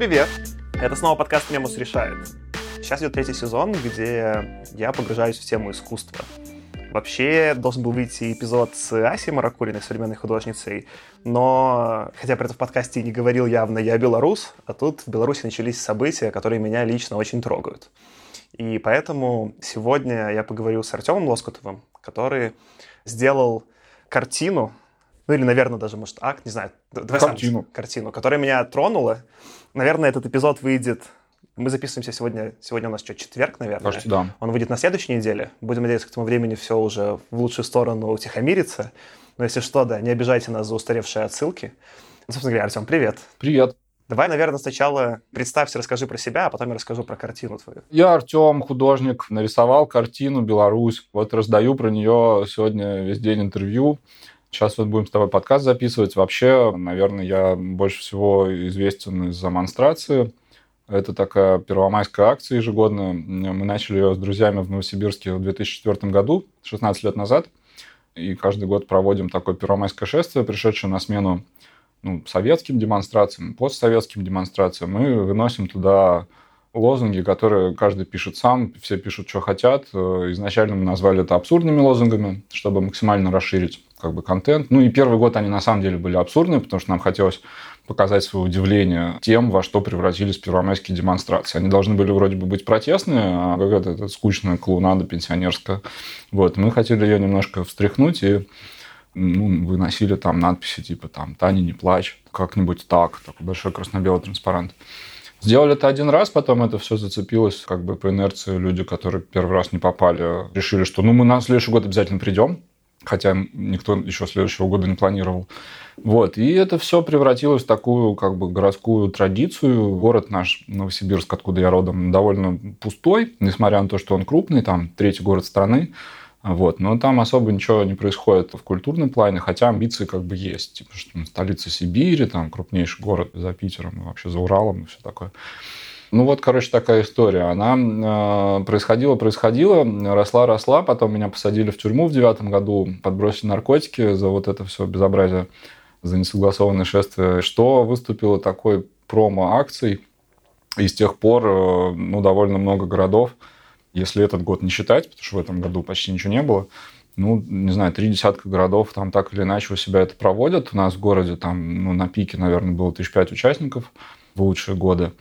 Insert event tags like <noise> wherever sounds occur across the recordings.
Привет! Это снова подкаст «Мемус решает». Сейчас идет третий сезон, где я погружаюсь в тему искусства. Вообще должен был выйти эпизод с Асей Маракулиной, современной художницей, но, хотя при этом в подкасте не говорил явно «я белорус», а тут в Беларуси начались события, которые меня лично очень трогают. И поэтому сегодня я поговорю с Артемом Лоскутовым, который сделал картину, ну или, наверное, даже, может, акт, не знаю. Давай картину. Сам, картину, которая меня тронула. Наверное, этот эпизод выйдет... Мы записываемся сегодня, сегодня у нас что, четверг, наверное? Кажется, да. Он выйдет на следующей неделе. Будем надеяться, к этому времени все уже в лучшую сторону утихомирится. Но если что, да, не обижайте нас за устаревшие отсылки. Ну, собственно говоря, Артем, привет. Привет. Давай, наверное, сначала представься, расскажи про себя, а потом я расскажу про картину твою. Я Артем, художник, нарисовал картину «Беларусь». Вот раздаю про нее сегодня весь день интервью. Сейчас вот будем с тобой подкаст записывать. Вообще, наверное, я больше всего известен из-за монстрации. Это такая первомайская акция ежегодная. Мы начали ее с друзьями в Новосибирске в 2004 году, 16 лет назад. И каждый год проводим такое первомайское шествие, пришедшее на смену ну, советским демонстрациям, постсоветским демонстрациям. Мы выносим туда лозунги, которые каждый пишет сам, все пишут, что хотят. Изначально мы назвали это абсурдными лозунгами, чтобы максимально расширить как бы контент. Ну и первый год они на самом деле были абсурдные, потому что нам хотелось показать свое удивление тем, во что превратились первомайские демонстрации. Они должны были вроде бы быть протестные, а какая-то это скучная клоунада пенсионерская. Вот. Мы хотели ее немножко встряхнуть и ну, выносили там надписи типа там «Таня, не плачь», как-нибудь так, такой большой красно-белый транспарант. Сделали это один раз, потом это все зацепилось как бы по инерции. Люди, которые первый раз не попали, решили, что ну мы на следующий год обязательно придем, хотя никто еще следующего года не планировал. Вот. И это все превратилось в такую как бы городскую традицию. Город наш, Новосибирск, откуда я родом, довольно пустой, несмотря на то, что он крупный, там третий город страны. Вот. Но там особо ничего не происходит в культурном плане, хотя амбиции как бы есть. Типа, что столица Сибири, там крупнейший город за Питером, и вообще за Уралом и все такое. Ну вот, короче, такая история. Она э, происходила, происходила, росла, росла. Потом меня посадили в тюрьму в девятом году, подбросили наркотики за вот это все безобразие, за несогласованное шествие. Что выступило такой промо-акцией. И с тех пор э, ну, довольно много городов если этот год не считать, потому что в этом году почти ничего не было, ну, не знаю, три десятка городов там так или иначе у себя это проводят. У нас в городе там, ну, на пике, наверное, было тысяч пять участников в лучшие годы.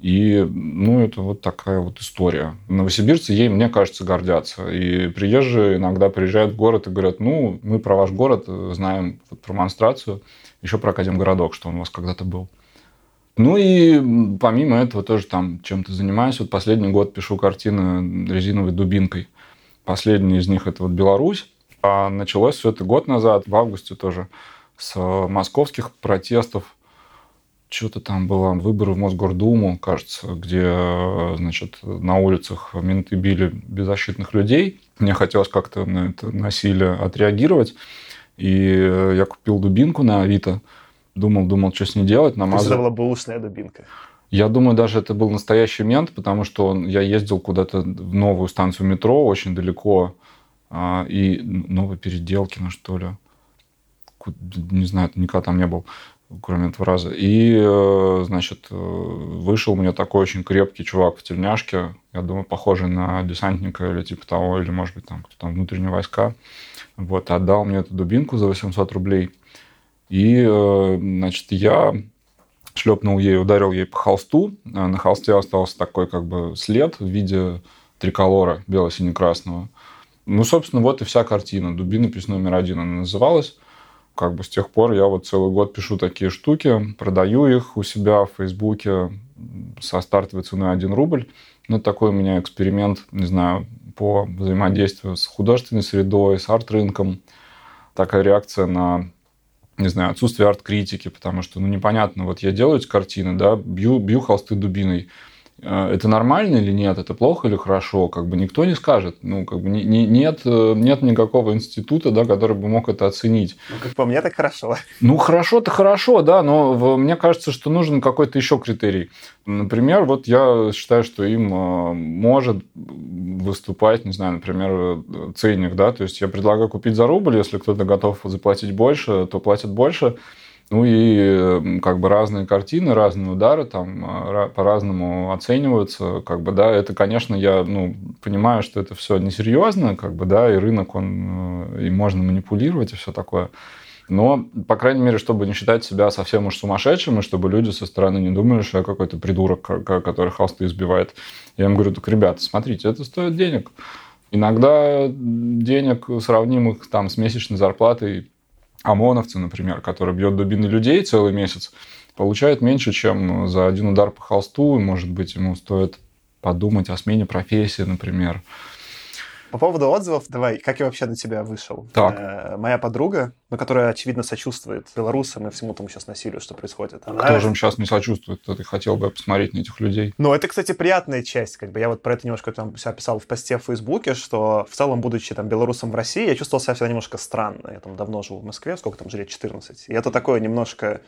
И, ну, это вот такая вот история. Новосибирцы ей, мне кажется, гордятся. И приезжие иногда приезжают в город и говорят, ну, мы про ваш город знаем вот, про монстрацию, еще про Академгородок, что он у вас когда-то был. Ну и помимо этого тоже там чем-то занимаюсь. Вот последний год пишу картины резиновой дубинкой. Последний из них это вот Беларусь. А началось все это год назад, в августе тоже, с московских протестов. Что-то там было, выборы в Мосгордуму, кажется, где, значит, на улицах менты били беззащитных людей. Мне хотелось как-то на это насилие отреагировать. И я купил дубинку на Авито – Думал, думал, что с ней делать. Намазал. То есть это была бэушная дубинка? Я думаю, даже это был настоящий мент, потому что он, я ездил куда-то в новую станцию метро, очень далеко, а, и новые переделки, ну что ли. Не знаю, никогда там не был, кроме этого раза. И, э, значит, э, вышел мне такой очень крепкий чувак в тельняшке, я думаю, похожий на десантника или типа того, или, может быть, там кто там внутренние войска. Вот, отдал мне эту дубинку за 800 рублей. И, э, значит, я шлепнул ей, ударил ей по холсту. На холсте остался такой как бы след в виде триколора бело-сине-красного. Ну, собственно, вот и вся картина. «Дубинопись номер один» она называлась. Как бы с тех пор я вот целый год пишу такие штуки, продаю их у себя в Фейсбуке со стартовой ценой 1 рубль. Ну, такой у меня эксперимент, не знаю, по взаимодействию с художественной средой, с арт-рынком. Такая реакция на не знаю, отсутствие арт-критики, потому что, ну, непонятно, вот я делаю эти картины, да, бью, бью холсты дубиной, это нормально или нет, это плохо или хорошо, как бы никто не скажет. Ну, как бы не, не, нет, э, нет никакого института, да, который бы мог это оценить. Ну, как по мне, так хорошо. Ну, хорошо-то хорошо, да, но в, мне кажется, что нужен какой-то еще критерий. Например, вот я считаю, что им э, может выступать, не знаю, например, ценник, да, то есть я предлагаю купить за рубль, если кто-то готов заплатить больше, то платит больше. Ну и как бы разные картины, разные удары там а, по-разному оцениваются. Как бы, да, это, конечно, я ну, понимаю, что это все несерьезно, как бы, да, и рынок, он, э, и можно манипулировать, и все такое. Но, по крайней мере, чтобы не считать себя совсем уж сумасшедшим, и чтобы люди со стороны не думали, что я какой-то придурок, который холсты избивает. Я им говорю, так, ребята, смотрите, это стоит денег. Иногда денег, сравнимых там с месячной зарплатой ОМОНовца, например, который бьет дубины людей целый месяц, получает меньше, чем за один удар по холсту. И, может быть, ему стоит подумать о смене профессии, например. По поводу отзывов, давай, как я вообще на тебя вышел? Так. Э, моя подруга, ну, которая, очевидно, сочувствует белорусам и всему тому сейчас насилию, что происходит. Она... Кто же им сейчас не сочувствует? Ты хотел бы посмотреть на этих людей? Ну, это, кстати, приятная часть. Как бы я вот про это немножко там себя писал в посте в Фейсбуке, что в целом, будучи там белорусом в России, я чувствовал себя всегда немножко странно. Я там давно живу в Москве, сколько там жили, 14. И это такое немножко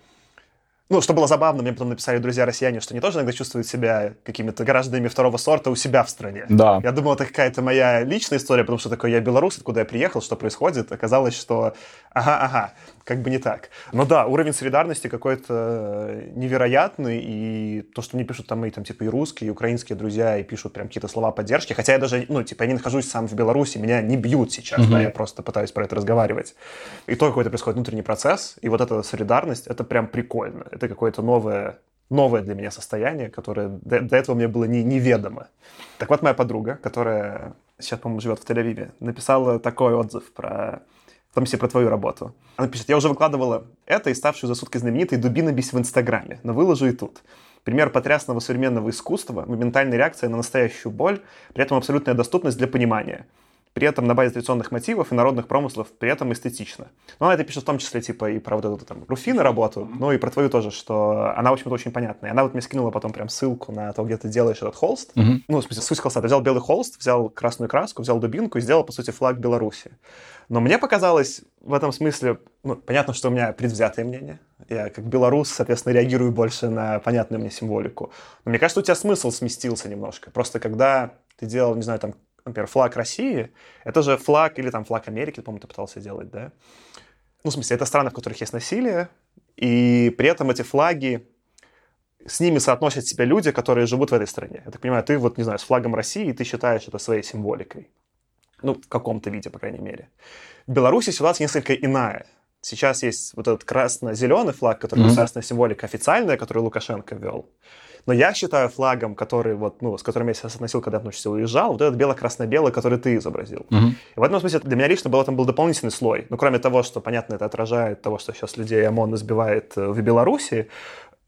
ну, что было забавно, мне потом написали друзья-россияне, что они тоже иногда чувствуют себя какими-то гражданами второго сорта у себя в стране. Да. Я думал, это какая-то моя личная история, потому что такой я белорус, откуда я приехал, что происходит. Оказалось, что ага-ага, как бы не так. Но да, уровень солидарности какой-то невероятный, и то, что мне пишут там мои там типа и русские, и украинские друзья, и пишут прям какие-то слова поддержки, хотя я даже, ну, типа, я не нахожусь сам в Беларуси, меня не бьют сейчас, угу. да, я просто пытаюсь про это разговаривать. И то какой-то происходит внутренний процесс, и вот эта солидарность, это прям прикольно. Это какое-то новое новое для меня состояние, которое до, до этого мне было не, неведомо. Так вот, моя подруга, которая сейчас, по-моему, живет в Тель-Авиве, написала такой отзыв про в том числе про твою работу. Она пишет, я уже выкладывала это и ставшую за сутки знаменитой дубинобись в Инстаграме, но выложу и тут. Пример потрясного современного искусства, моментальная реакция на настоящую боль, при этом абсолютная доступность для понимания – при этом на базе традиционных мотивов и народных промыслов, при этом эстетично. Но она это пишет в том числе, типа, и про вот эту там Руфины работу, ну и про твою тоже, что она, в общем-то, очень понятная. Она вот мне скинула потом прям ссылку на то, где ты делаешь этот холст. Mm-hmm. Ну, в смысле, суть холста. Ты взял белый холст, взял красную краску, взял дубинку и сделал, по сути, флаг Беларуси. Но мне показалось в этом смысле, ну, понятно, что у меня предвзятое мнение. Я как белорус, соответственно, реагирую больше на понятную мне символику. Но мне кажется, у тебя смысл сместился немножко. Просто когда ты делал, не знаю, там, например, флаг России, это же флаг, или там флаг Америки, по-моему, ты пытался делать, да? Ну, в смысле, это страны, в которых есть насилие, и при этом эти флаги, с ними соотносят себя люди, которые живут в этой стране. Я так понимаю, ты вот, не знаю, с флагом России, и ты считаешь это своей символикой. Ну, в каком-то виде, по крайней мере. В Беларуси ситуация несколько иная. Сейчас есть вот этот красно-зеленый флаг, который mm-hmm. государственная символика официальная, которую Лукашенко ввел. Но я считаю флагом, который вот, ну, с которым я себя относил, когда я в уезжал, вот этот бело-красно-белый, который ты изобразил. Угу. И в этом смысле для меня лично был, там был дополнительный слой. Ну, кроме того, что, понятно, это отражает того, что сейчас людей ОМОН избивает э, в Беларуси,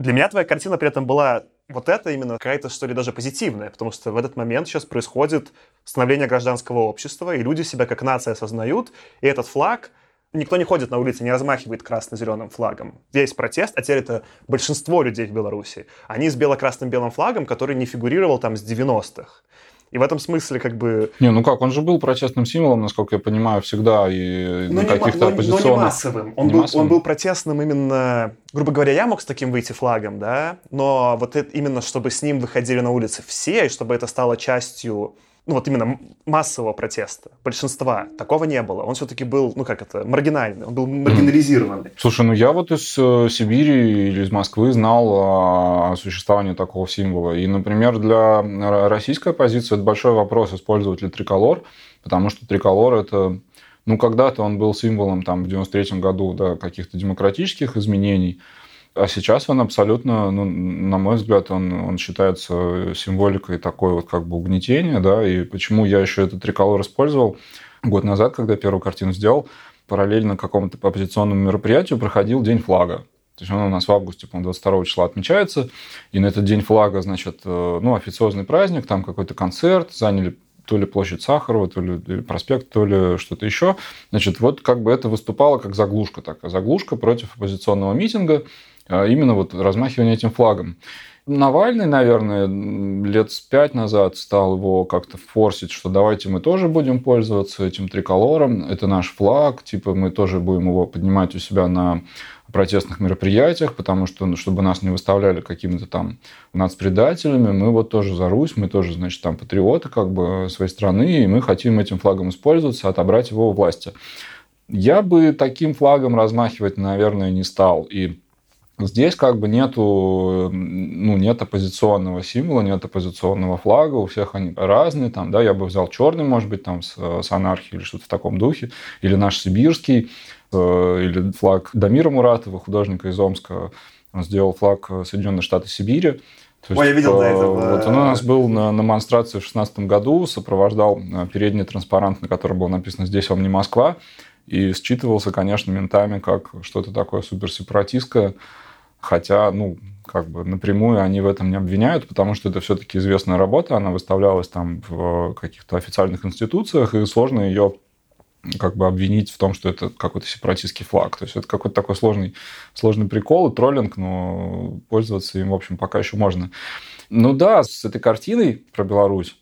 для меня твоя картина при этом была вот это именно какая-то, что ли, даже позитивная, потому что в этот момент сейчас происходит становление гражданского общества, и люди себя как нация осознают, и этот флаг — никто не ходит на улице, не размахивает красно-зеленым флагом. Есть протест, а теперь это большинство людей в Беларуси. Они с бело-красным белым флагом, который не фигурировал там с 90-х. И в этом смысле как бы... Не, ну как, он же был протестным символом, насколько я понимаю, всегда и но на каких-то оппозиционных... Но не массовым. Он, не был, массовым. он был протестным именно... Грубо говоря, я мог с таким выйти флагом, да, но вот это, именно чтобы с ним выходили на улицы все, и чтобы это стало частью ну вот именно массового протеста, большинства, такого не было. Он все-таки был, ну как это, маргинальный, он был маргинализированный. Слушай, ну я вот из э, Сибири или из Москвы знал о существовании такого символа. И, например, для российской оппозиции это большой вопрос, использовать ли триколор, потому что триколор это ну, когда-то он был символом там, в 93 году да, каких-то демократических изменений, а сейчас он абсолютно, ну, на мой взгляд, он, он считается символикой такой вот как бы угнетения, да, и почему я еще этот триколор использовал год назад, когда первую картину сделал, параллельно какому-то оппозиционному мероприятию проходил День флага. То есть он у нас в августе, по 22 числа отмечается, и на этот День флага, значит, э, ну, официозный праздник, там какой-то концерт, заняли то ли площадь Сахарова, то ли проспект, то ли что-то еще. Значит, вот как бы это выступало как заглушка такая, заглушка против оппозиционного митинга, именно вот размахивание этим флагом. Навальный, наверное, лет пять назад стал его как-то форсить, что давайте мы тоже будем пользоваться этим триколором, это наш флаг, типа мы тоже будем его поднимать у себя на протестных мероприятиях, потому что, ну, чтобы нас не выставляли какими-то там нацпредателями, мы вот тоже за Русь, мы тоже, значит, там патриоты как бы своей страны, и мы хотим этим флагом использоваться, отобрать его у власти. Я бы таким флагом размахивать, наверное, не стал. И Здесь как бы нету, ну, нет оппозиционного символа, нет оппозиционного флага, у всех они разные, там, да, я бы взял черный, может быть, там, с, с анархией или что-то в таком духе, или наш сибирский, э, или флаг Дамира Муратова, художника из Омска, он сделал флаг Соединенных Штатов Сибири, то есть, Ой, я видел, да, это. Вот он у нас был на, на демонстрации в 2016 году, сопровождал э, передний транспарант, на котором было написано «Здесь вам не Москва», и считывался, конечно, ментами как что-то такое суперсепаратистское, хотя, ну, как бы напрямую они в этом не обвиняют, потому что это все-таки известная работа, она выставлялась там в каких-то официальных институциях, и сложно ее как бы обвинить в том, что это какой-то сепаратистский флаг. То есть это какой-то такой сложный, сложный прикол и троллинг, но пользоваться им, в общем, пока еще можно. Ну да, с этой картиной про Беларусь,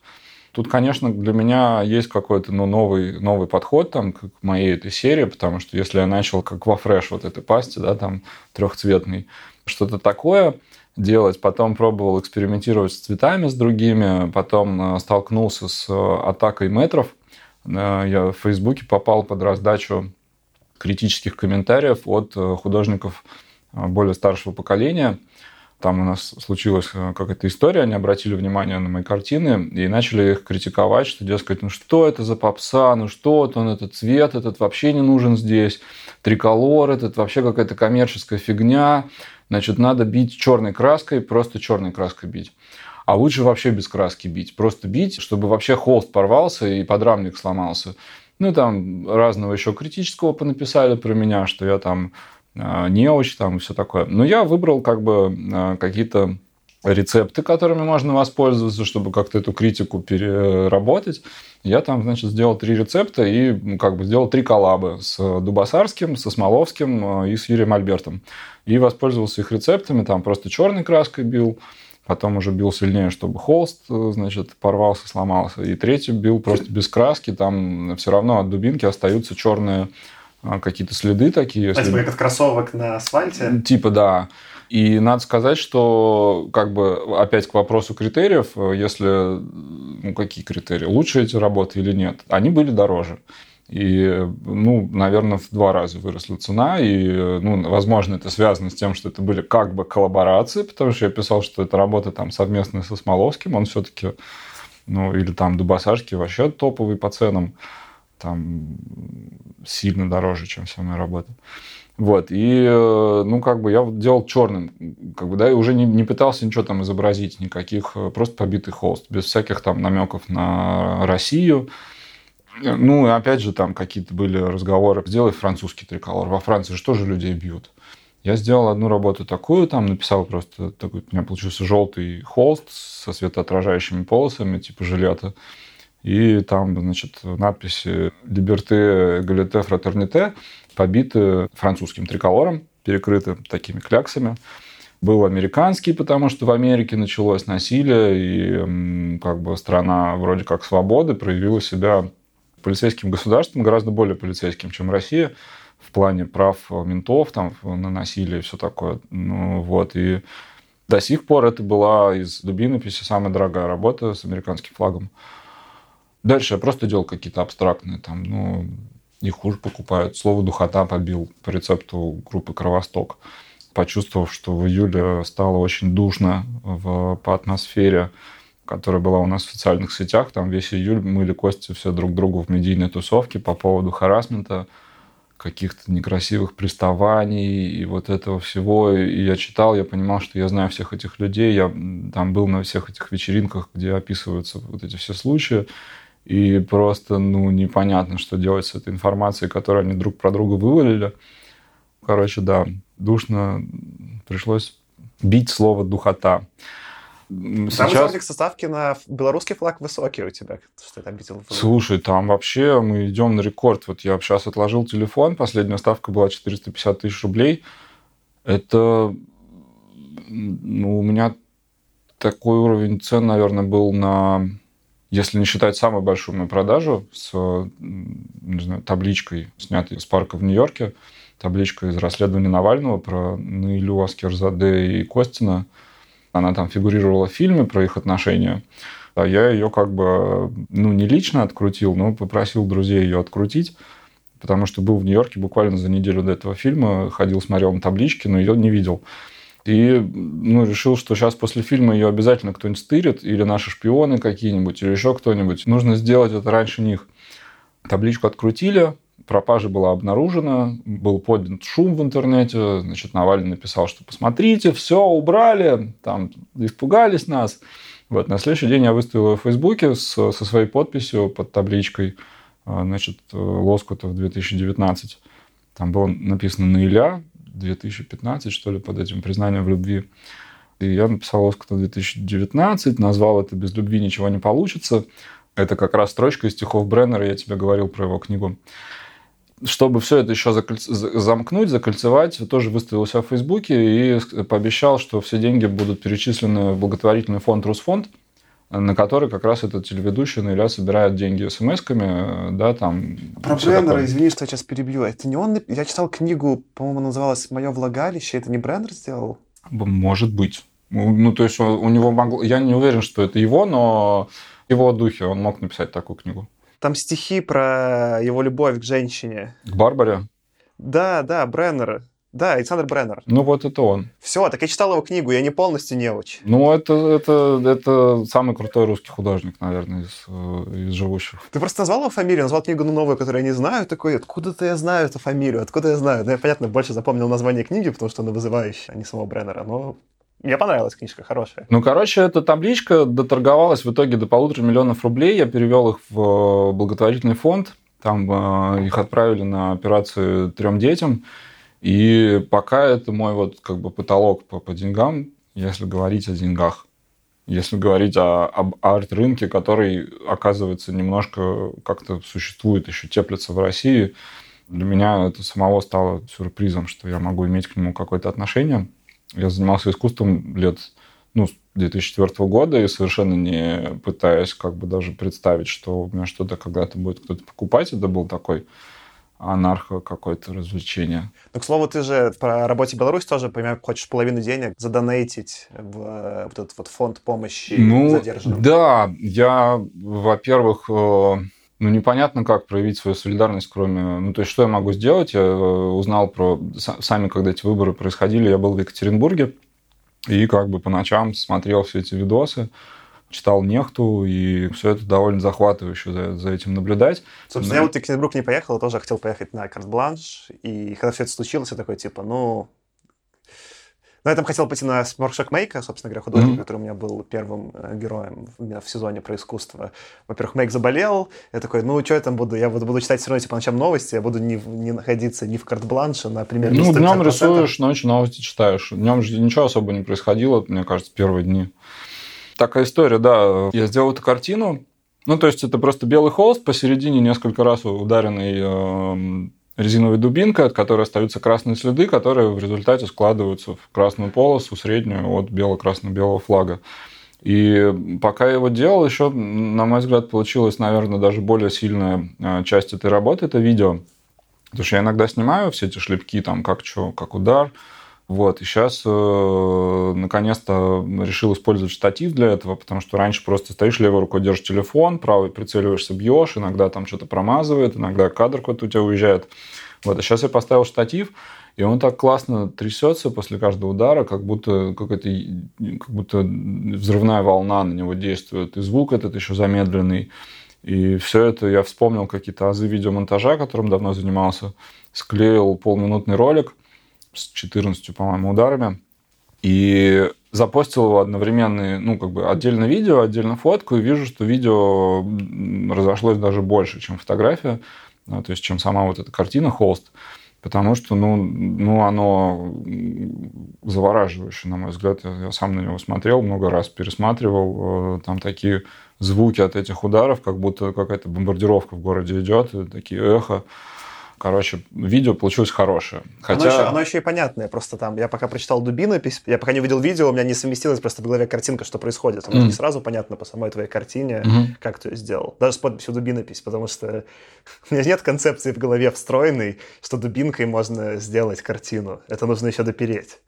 Тут, конечно, для меня есть какой-то ну, новый, новый подход там, к моей этой серии, потому что если я начал как во фреш вот этой пасти, да, там трехцветный, что-то такое делать, потом пробовал экспериментировать с цветами, с другими, потом э, столкнулся с э, атакой метров. Э, я в Фейсбуке попал под раздачу критических комментариев от художников более старшего поколения – там у нас случилась какая-то история, они обратили внимание на мои картины и начали их критиковать, что, дескать, ну что это за попса, ну что вот он, этот цвет этот вообще не нужен здесь, триколор этот вообще какая-то коммерческая фигня, значит, надо бить черной краской, просто черной краской бить. А лучше вообще без краски бить, просто бить, чтобы вообще холст порвался и подрамник сломался. Ну, там разного еще критического понаписали про меня, что я там а, неуч там и все такое. Но я выбрал как бы а, какие-то рецепты, которыми можно воспользоваться, чтобы как-то эту критику переработать. Я там, значит, сделал три рецепта и как бы сделал три коллабы с Дубасарским, со Смоловским а, и с Юрием Альбертом. И воспользовался их рецептами, там просто черной краской бил, потом уже бил сильнее, чтобы холст, значит, порвался, сломался. И третий бил просто без краски, там все равно от дубинки остаются черные а, какие-то следы такие. Если... Типа как от кроссовок на асфальте? Типа, да. И надо сказать, что как бы опять к вопросу критериев, если ну какие критерии, лучше эти работы или нет, они были дороже. И, ну, наверное, в два раза выросла цена. И, ну, возможно, это связано с тем, что это были как бы коллаборации, потому что я писал, что это работа там совместная со Смоловским. Он все-таки, ну, или там Дубасашки вообще топовый по ценам там сильно дороже, чем вся моя работа. Вот, и, э, ну, как бы я делал черным, как бы, да, и уже не, не пытался ничего там изобразить, никаких, э, просто побитый холст, без всяких там намеков на Россию. Ну, и опять же, там какие-то были разговоры, сделай французский триколор, во Франции же людей бьют? Я сделал одну работу такую, там написал просто такой, у меня получился желтый холст со светоотражающими полосами, типа жилета. И там, значит, надписи «Либерте, Галите, Фратерните» побиты французским триколором, перекрыты такими кляксами. Был американский, потому что в Америке началось насилие, и как бы страна вроде как свободы проявила себя полицейским государством, гораздо более полицейским, чем Россия, в плане прав ментов там, на насилие и все такое. Ну, вот, и до сих пор это была из дубинописи самая дорогая работа с американским флагом. Дальше я просто делал какие-то абстрактные, там, ну, не хуже покупают. Слово «духота» побил по рецепту группы «Кровосток». Почувствовав, что в июле стало очень душно в, по атмосфере, которая была у нас в социальных сетях. Там весь июль мыли кости все друг другу в медийной тусовке по поводу харасмента, каких-то некрасивых приставаний и вот этого всего. И я читал, я понимал, что я знаю всех этих людей. Я там был на всех этих вечеринках, где описываются вот эти все случаи. И просто, ну, непонятно, что делать с этой информацией, которую они друг про друга вывалили. Короче, да, душно пришлось бить слово «духота». Сейчас... Там ставки на белорусский флаг высокий у тебя, что ты там видел? Слушай, там вообще мы идем на рекорд. Вот я сейчас отложил телефон, последняя ставка была 450 тысяч рублей. Это ну, у меня такой уровень цен, наверное, был на если не считать самую большую мою продажу с не знаю, табличкой, снятой с парка в Нью-Йорке, табличка из расследования Навального про Наилю Аскерзаде и Костина, она там фигурировала в фильме про их отношения. А я ее как бы, ну, не лично открутил, но попросил друзей ее открутить потому что был в Нью-Йорке буквально за неделю до этого фильма, ходил, смотрел на таблички, но ее не видел. И ну, решил, что сейчас после фильма ее обязательно кто-нибудь стырит, или наши шпионы какие-нибудь, или еще кто-нибудь. Нужно сделать это раньше них. Табличку открутили, пропажа была обнаружена, был поднят шум в интернете, значит, Навальный написал, что посмотрите, все, убрали, там, испугались нас. Вот, на следующий день я выставил в Фейсбуке с, со своей подписью под табличкой, а, значит, Лоскутов 2019. Там было написано на Иля 2015, что ли, под этим признанием в любви. И я написал Лоскутов 2019, назвал это «Без любви ничего не получится». Это как раз строчка из стихов Бреннера, я тебе говорил про его книгу чтобы все это еще закольц... замкнуть, закольцевать, тоже выставил себя в Фейсбуке и пообещал, что все деньги будут перечислены в благотворительный фонд «Русфонд», на который как раз этот телеведущий Наиля собирает деньги смс-ками, да, там... Про Бреннера, такое. извини, что я сейчас перебью. Это не он... Я читал книгу, по-моему, называлась «Мое влагалище». Это не Бреннер сделал? Может быть. Ну, то есть у него могло... Я не уверен, что это его, но его духе он мог написать такую книгу. Там стихи про его любовь к женщине. К Барбаре? Да, да, Бреннер. Да, Александр Бреннер. Ну вот это он. Все, так я читал его книгу, я не полностью неуч. Ну это, это, это самый крутой русский художник, наверное, из, э, из живущих. Ты просто назвал его фамилию, назвал книгу ну, новую, которую я не знаю, такой, откуда-то я знаю эту фамилию, откуда я знаю. Ну, я, понятно, больше запомнил название книги, потому что она вызывающая, а не самого Бреннера, но мне понравилась книжка, хорошая. Ну, короче, эта табличка доторговалась в итоге до полутора миллионов рублей. Я перевел их в э, благотворительный фонд. Там э, их отправили на операцию трем детям. И пока это мой вот как бы потолок по, по деньгам, если говорить о деньгах. Если говорить о, об арт-рынке, который, оказывается, немножко как-то существует, еще теплится в России, для меня это самого стало сюрпризом, что я могу иметь к нему какое-то отношение. Я занимался искусством лет ну, 2004 года и совершенно не пытаясь как бы даже представить, что у меня что-то когда-то будет кто-то покупать. Это был такой анархо какое-то развлечение. Ну, к слову, ты же по работе Беларусь тоже, понимаю, хочешь половину денег задонейтить в э, вот этот вот фонд помощи ну, задержанным. Да, я, во-первых, э, ну, непонятно, как проявить свою солидарность, кроме... Ну, то есть, что я могу сделать? Я э, узнал про... Сами, когда эти выборы происходили, я был в Екатеринбурге, и как бы по ночам смотрел все эти видосы, читал Нехту, и все это довольно захватывающе за, за этим наблюдать. Собственно, Но... я вот в Екатеринбург не поехал, тоже хотел поехать на карт-бланш, и когда все это случилось, я такой, типа, ну, но я там хотел пойти на воркшоп Мейка, собственно говоря, художник, mm-hmm. который у меня был первым э, героем в сезоне про искусство. Во-первых, Мейк заболел, я такой, ну, что я там буду? Я буду, буду читать все равно, типа, ночам новости, я буду не, не находиться ни в карт-бланше, например, Ну, днем рисуешь, ночью новости читаешь. Днем же ничего особо не происходило, мне кажется, первые дни. Такая история, да. Я сделал эту картину, ну, то есть это просто белый холст, посередине несколько раз ударенный резиновой дубинкой, от которой остаются красные следы, которые в результате складываются в красную полосу, среднюю от бело-красно-белого флага. И пока я его делал, еще, на мой взгляд, получилась, наверное, даже более сильная а, часть этой работы – это видео. Потому что я иногда снимаю все эти шлепки, там, как что, как удар. Вот, и сейчас э, наконец-то решил использовать штатив для этого, потому что раньше просто стоишь левой рукой, держишь телефон, правой прицеливаешься, бьешь, иногда там что-то промазывает, иногда кадр какой-то у тебя уезжает. Вот, а сейчас я поставил штатив, и он так классно трясется после каждого удара, как будто, какая-то, как будто взрывная волна на него действует. И звук этот еще замедленный. И все это я вспомнил какие-то азы видеомонтажа, которым давно занимался. Склеил полминутный ролик с 14, по-моему, ударами. И запостил его одновременно, ну, как бы отдельно видео, отдельно фотку, и вижу, что видео разошлось даже больше, чем фотография, то есть, чем сама вот эта картина, холст потому что, ну, ну оно завораживающее, на мой взгляд. Я, сам на него смотрел, много раз пересматривал. Э, там такие звуки от этих ударов, как будто какая-то бомбардировка в городе идет, такие эхо. Короче, видео получилось хорошее. Хотя... Оно, еще, оно еще и понятное. Просто там, я пока прочитал дубинопись, я пока не увидел видео, у меня не совместилась просто в голове картинка, что происходит. Оно mm. не сразу понятно по самой твоей картине, mm-hmm. как ты ее сделал. Даже с подписью дубинопись, потому что <laughs> у меня нет концепции в голове встроенной, что дубинкой можно сделать картину. Это нужно еще допереть.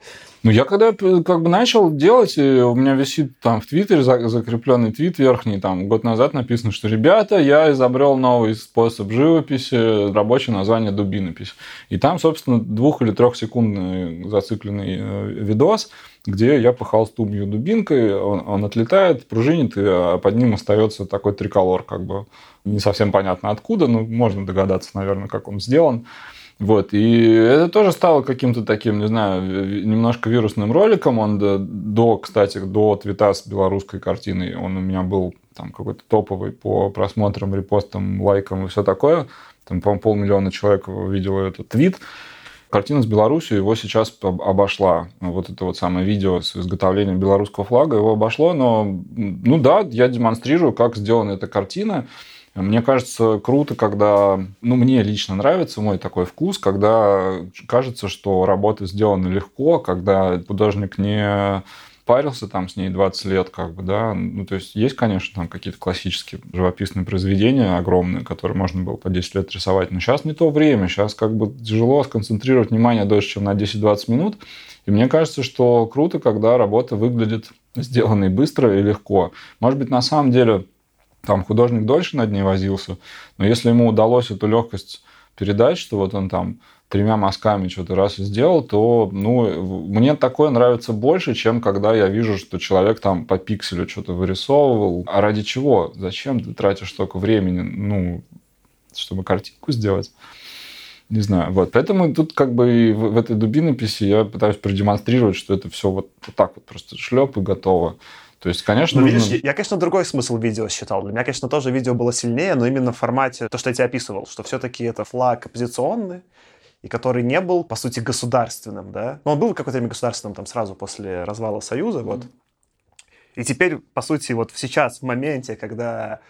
Ну, я когда как бы начал делать, у меня висит там в Твиттере закрепленный твит верхний, там год назад написано, что, ребята, я изобрел новый способ живописи, рабочее название название «Дубинопись». И там, собственно, двух- или трехсекундный зацикленный э, видос, где я по холсту бью дубинкой, он, он отлетает, пружинит, и а под ним остается такой триколор, как бы не совсем понятно откуда, но можно догадаться, наверное, как он сделан. Вот, и это тоже стало каким-то таким, не знаю, немножко вирусным роликом. Он до, до кстати, до твита с белорусской картиной, он у меня был там какой-то топовый по просмотрам, репостам, лайкам и все такое. Там, по-моему, полмиллиона человек видело этот твит. Картина с Беларусью его сейчас обошла. Вот это вот самое видео с изготовлением белорусского флага его обошло, но, ну да, я демонстрирую, как сделана эта картина. Мне кажется, круто, когда... Ну, мне лично нравится мой такой вкус, когда кажется, что работа сделана легко, когда художник не парился там с ней 20 лет, как бы, да. Ну, то есть есть, конечно, там какие-то классические живописные произведения огромные, которые можно было по 10 лет рисовать, но сейчас не то время, сейчас как бы тяжело сконцентрировать внимание дольше, чем на 10-20 минут. И мне кажется, что круто, когда работа выглядит сделанной быстро и легко. Может быть, на самом деле там художник дольше над ней возился, но если ему удалось эту легкость передать, что вот он там тремя мазками что-то раз и сделал, то ну, мне такое нравится больше, чем когда я вижу, что человек там по пикселю что-то вырисовывал. А ради чего? Зачем ты тратишь столько времени, ну, чтобы картинку сделать? Не знаю. Вот. Поэтому тут как бы и в, в этой дубинописи я пытаюсь продемонстрировать, что это все вот, вот так вот просто шлеп и готово. То есть, конечно, ну, нужно... видишь, я, конечно, другой смысл видео считал. Для меня, конечно, тоже видео было сильнее, но именно в формате, то, что я тебе описывал, что все-таки это флаг оппозиционный, и который не был, по сути, государственным, да. Но он был какое-то время государственным там сразу после развала Союза, mm-hmm. вот. И теперь, по сути, вот сейчас, в моменте, когда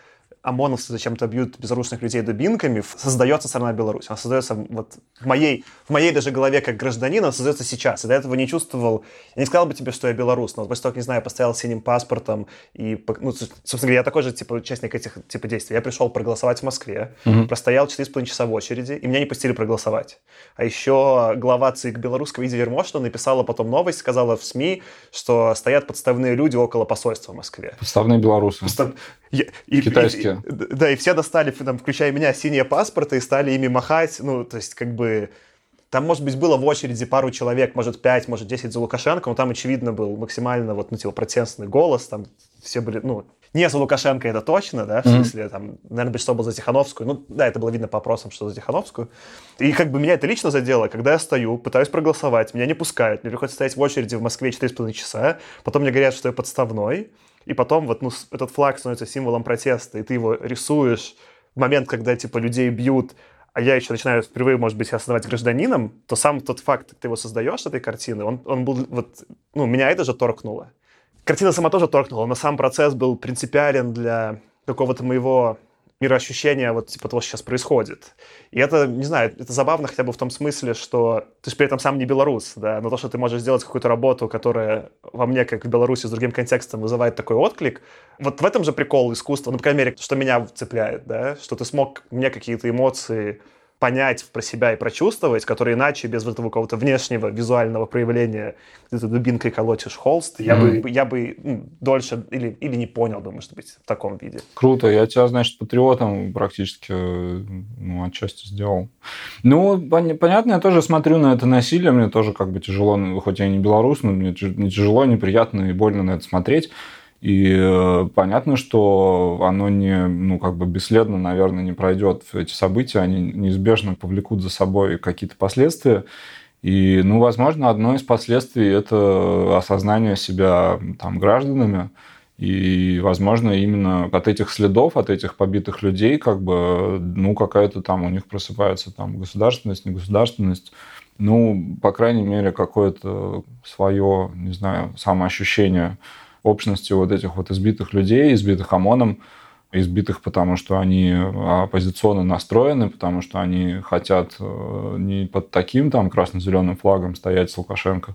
ОМОНовцы зачем-то бьют безоружных людей дубинками, создается страна Беларусь. Она создается вот в моей, в моей даже голове как гражданина, создается сейчас. И до этого не чувствовал... Я не сказал бы тебе, что я белорус, но после того, как, не знаю, поставил синим паспортом и... Ну, собственно говоря, я такой же, типа, участник этих типа действий. Я пришел проголосовать в Москве, угу. простоял 4,5 часа в очереди, и меня не пустили проголосовать. А еще глава ЦИК белорусского Идия Вермошна написала потом новость, сказала в СМИ, что стоят подставные люди около посольства в Москве. Подставные белорусы. Подстав... и, Китайские. И, да, и все достали, там, включая меня, синие паспорты и стали ими махать. Ну, то есть, как бы... Там, может быть, было в очереди пару человек, может, пять, может, десять за Лукашенко, но там, очевидно, был максимально, вот, ну, типа, протестный голос, там все были, ну, не за Лукашенко, это точно, да, в смысле, там, наверное, большинство было за Тихановскую, ну, да, это было видно по опросам, что за Тихановскую. И как бы меня это лично задело, когда я стою, пытаюсь проголосовать, меня не пускают, мне приходится стоять в очереди в Москве 4,5 часа, потом мне говорят, что я подставной, и потом вот ну, этот флаг становится символом протеста, и ты его рисуешь в момент, когда типа людей бьют, а я еще начинаю впервые, может быть, осознавать гражданином, то сам тот факт, ты его создаешь, этой картины, он, он был вот, ну, меня это же торкнуло. Картина сама тоже торкнула, но сам процесс был принципиален для какого-то моего мироощущение вот типа того, что сейчас происходит. И это, не знаю, это забавно хотя бы в том смысле, что ты же при этом сам не белорус, да, но то, что ты можешь сделать какую-то работу, которая во мне, как в Беларуси, с другим контекстом вызывает такой отклик, вот в этом же прикол искусства, ну, по крайней мере, что меня цепляет, да, что ты смог мне какие-то эмоции понять про себя и прочувствовать, которые иначе без этого какого-то внешнего визуального проявления, где ты дубинкой колотишь холст, я mm-hmm. бы, я бы ну, дольше или, или не понял бы, может быть, в таком виде. Круто. Я тебя, значит, патриотом практически ну, отчасти сделал. Ну, пон- понятно, я тоже смотрю на это насилие, мне тоже как бы тяжело, ну, хоть я не белорус, но мне не тяжело, неприятно и больно на это смотреть. И э, понятно, что оно не, ну, как бы бесследно, наверное, не пройдет. Эти события, они неизбежно повлекут за собой какие-то последствия. И, ну, возможно, одно из последствий – это осознание себя там, гражданами. И, возможно, именно от этих следов, от этих побитых людей, как бы, ну, какая-то там у них просыпается там государственность, негосударственность. Ну, по крайней мере, какое-то свое, не знаю, самоощущение – общности вот этих вот избитых людей, избитых ОМОНом, избитых потому, что они оппозиционно настроены, потому что они хотят э, не под таким там красно-зеленым флагом стоять с Лукашенко,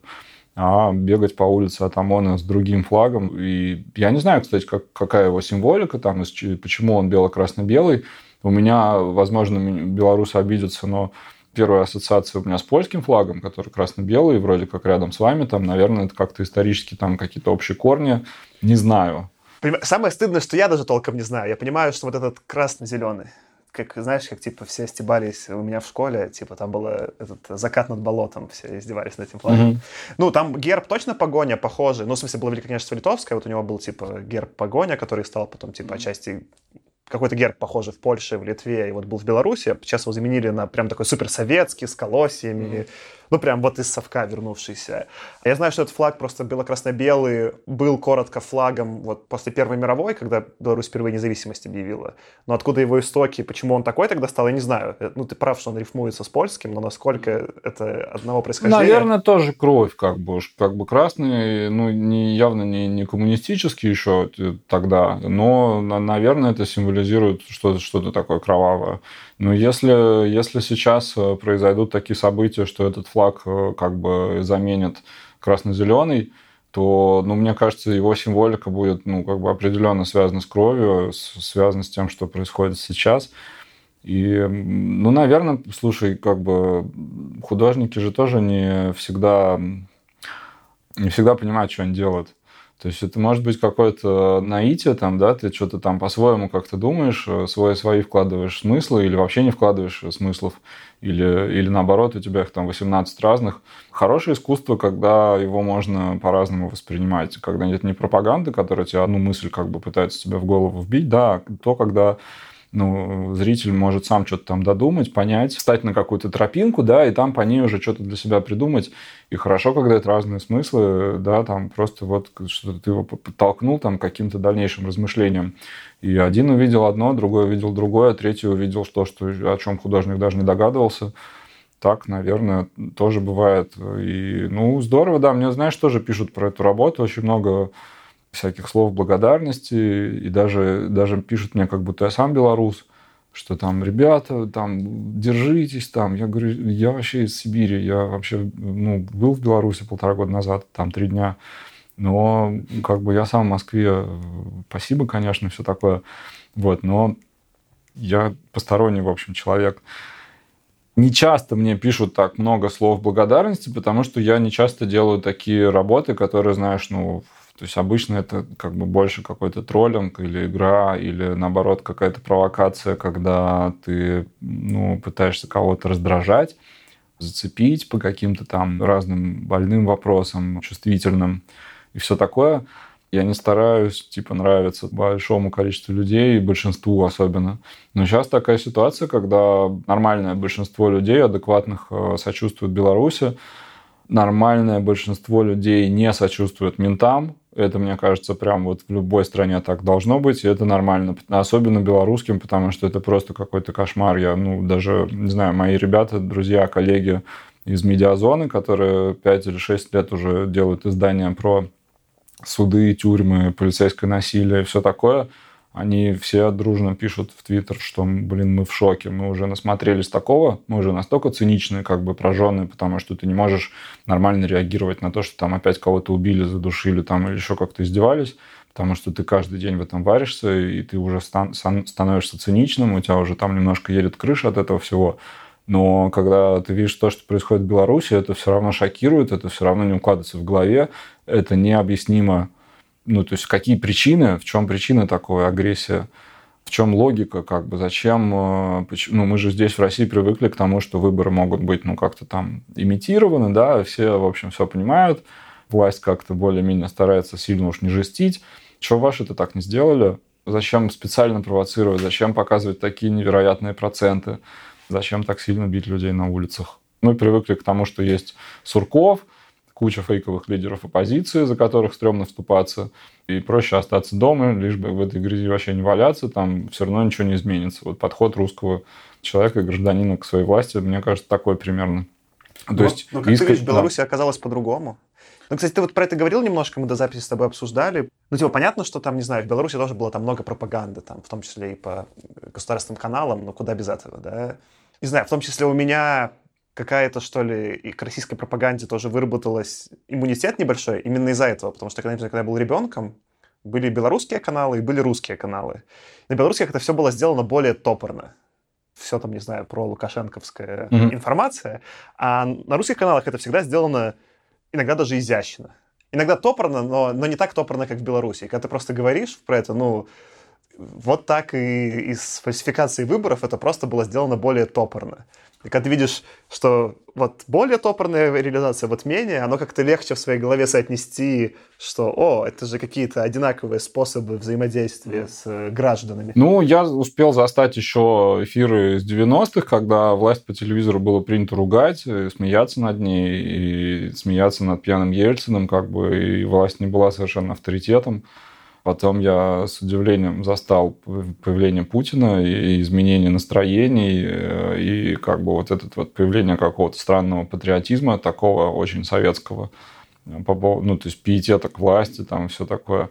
а бегать по улице от ОМОНа с другим флагом. И я не знаю, кстати, как, какая его символика там, почему он бело-красно-белый. У меня, возможно, белорусы обидятся, но первая ассоциация у меня с польским флагом, который красно-белый, вроде как рядом с вами, там, наверное, это как-то исторически там какие-то общие корни, не знаю. Самое стыдное, что я даже толком не знаю. Я понимаю, что вот этот красно-зеленый, как, знаешь, как, типа, все стебались у меня в школе, типа, там было этот закат над болотом, все издевались над этим флагом. Mm-hmm. Ну, там герб точно погоня похожий, ну, в смысле, было Великое княжество Литовское, вот у него был, типа, герб погоня, который стал потом, типа, отчасти какой-то герб похожий в Польше, в Литве и вот был в Беларуси. Сейчас его заменили на прям такой суперсоветский, с колосьями. Mm-hmm ну, прям вот из совка вернувшийся. Я знаю, что этот флаг просто бело-красно-белый был коротко флагом вот после Первой мировой, когда Беларусь впервые независимость объявила. Но откуда его истоки, почему он такой тогда стал, я не знаю. Э, ну, ты прав, что он рифмуется с польским, но насколько это одного происхождения? Наверное, тоже кровь, как бы, как бы красный, ну, не, явно не, не коммунистический еще тогда, но, наверное, это символизирует что-то что такое кровавое. Но если, если сейчас э, произойдут такие события, что этот флаг э, как бы заменит красно-зеленый, то, ну, мне кажется, его символика будет, ну, как бы определенно связана с кровью, связана с тем, что происходит сейчас. И, ну, наверное, слушай, как бы художники же тоже не всегда, не всегда понимают, что они делают. То есть это может быть какое-то наитие, там, да, ты что-то там по-своему как-то думаешь, э, свои, свои вкладываешь смыслы или вообще не вкладываешь смыслов, или, или наоборот, у тебя их там 18 разных. Хорошее искусство, когда его можно по-разному воспринимать, когда нет не пропаганды, которая тебе одну мысль как бы пытается тебе в голову вбить, да, то, когда ну, зритель может сам что-то там додумать, понять, встать на какую-то тропинку, да, и там по ней уже что-то для себя придумать. И хорошо, когда это разные смыслы, да, там просто вот что-то ты его подтолкнул там каким-то дальнейшим размышлением. И один увидел одно, другой увидел другое, третий увидел то, что, о чем художник даже не догадывался. Так, наверное, тоже бывает. И, ну, здорово, да. Мне, знаешь, тоже пишут про эту работу очень много всяких слов благодарности, и даже, даже пишут мне, как будто я сам белорус, что там, ребята, там, держитесь там. Я говорю, я вообще из Сибири, я вообще, ну, был в Беларуси полтора года назад, там, три дня, но, как бы, я сам в Москве, спасибо, конечно, все такое, вот, но я посторонний, в общем, человек. Не часто мне пишут так много слов благодарности, потому что я не часто делаю такие работы, которые, знаешь, ну, то есть обычно это как бы больше какой-то троллинг или игра, или наоборот какая-то провокация, когда ты ну, пытаешься кого-то раздражать, зацепить по каким-то там разным больным вопросам, чувствительным и все такое. Я не стараюсь, типа, нравиться большому количеству людей, большинству особенно. Но сейчас такая ситуация, когда нормальное большинство людей, адекватных, э, сочувствует Беларуси, нормальное большинство людей не сочувствует ментам, это, мне кажется, прям вот в любой стране так должно быть, и это нормально. Особенно белорусским, потому что это просто какой-то кошмар. Я, ну, даже, не знаю, мои ребята, друзья, коллеги из медиазоны, которые 5 или 6 лет уже делают издания про суды, тюрьмы, полицейское насилие и все такое – они все дружно пишут в Твиттер, что, блин, мы в шоке, мы уже насмотрелись такого, мы уже настолько циничные, как бы прожженные, потому что ты не можешь нормально реагировать на то, что там опять кого-то убили, задушили там или еще как-то издевались, потому что ты каждый день в этом варишься, и ты уже стан- становишься циничным, у тебя уже там немножко едет крыша от этого всего. Но когда ты видишь то, что происходит в Беларуси, это все равно шокирует, это все равно не укладывается в голове, это необъяснимо ну, то есть какие причины, в чем причина такой агрессии, в чем логика, как бы, зачем, э, ну, мы же здесь в России привыкли к тому, что выборы могут быть, ну, как-то там имитированы, да, все, в общем, все понимают, власть как-то более-менее старается сильно уж не жестить. Чего ваши-то так не сделали? Зачем специально провоцировать? Зачем показывать такие невероятные проценты? Зачем так сильно бить людей на улицах? Мы привыкли к тому, что есть Сурков – куча фейковых лидеров оппозиции, за которых стрёмно вступаться, и проще остаться дома, лишь бы в этой грязи вообще не валяться, там все равно ничего не изменится. Вот подход русского человека, гражданина к своей власти, мне кажется, такой примерно. То но, есть, но как искать... ты видишь, в Беларуси да. оказалось по-другому. Ну, кстати, ты вот про это говорил немножко, мы до записи с тобой обсуждали. Ну, типа, понятно, что там, не знаю, в Беларуси тоже было там много пропаганды, там, в том числе и по государственным каналам, но куда без этого, да? Не знаю, в том числе у меня какая-то, что ли, и к российской пропаганде тоже выработалась иммунитет небольшой именно из-за этого. Потому что, когда, когда я был ребенком, были белорусские каналы и были русские каналы. На белорусских это все было сделано более топорно. Все там, не знаю, про лукашенковская mm-hmm. информация. А на русских каналах это всегда сделано иногда даже изящно. Иногда топорно, но, но не так топорно, как в Беларуси. когда ты просто говоришь про это, ну, вот так и из фальсификации выборов это просто было сделано более топорно. И когда ты видишь, что вот более топорная реализация, вот менее, оно как-то легче в своей голове соотнести, что, о, это же какие-то одинаковые способы взаимодействия с э, гражданами. Ну, я успел застать еще эфиры из 90-х, когда власть по телевизору было принято ругать, смеяться над ней, и смеяться над пьяным Ельциным, как бы, и власть не была совершенно авторитетом. Потом я с удивлением застал появление Путина и изменение настроений, э, и как бы вот это вот появление какого-то странного патриотизма, такого очень советского, ну, то есть пиетета к власти, там все такое.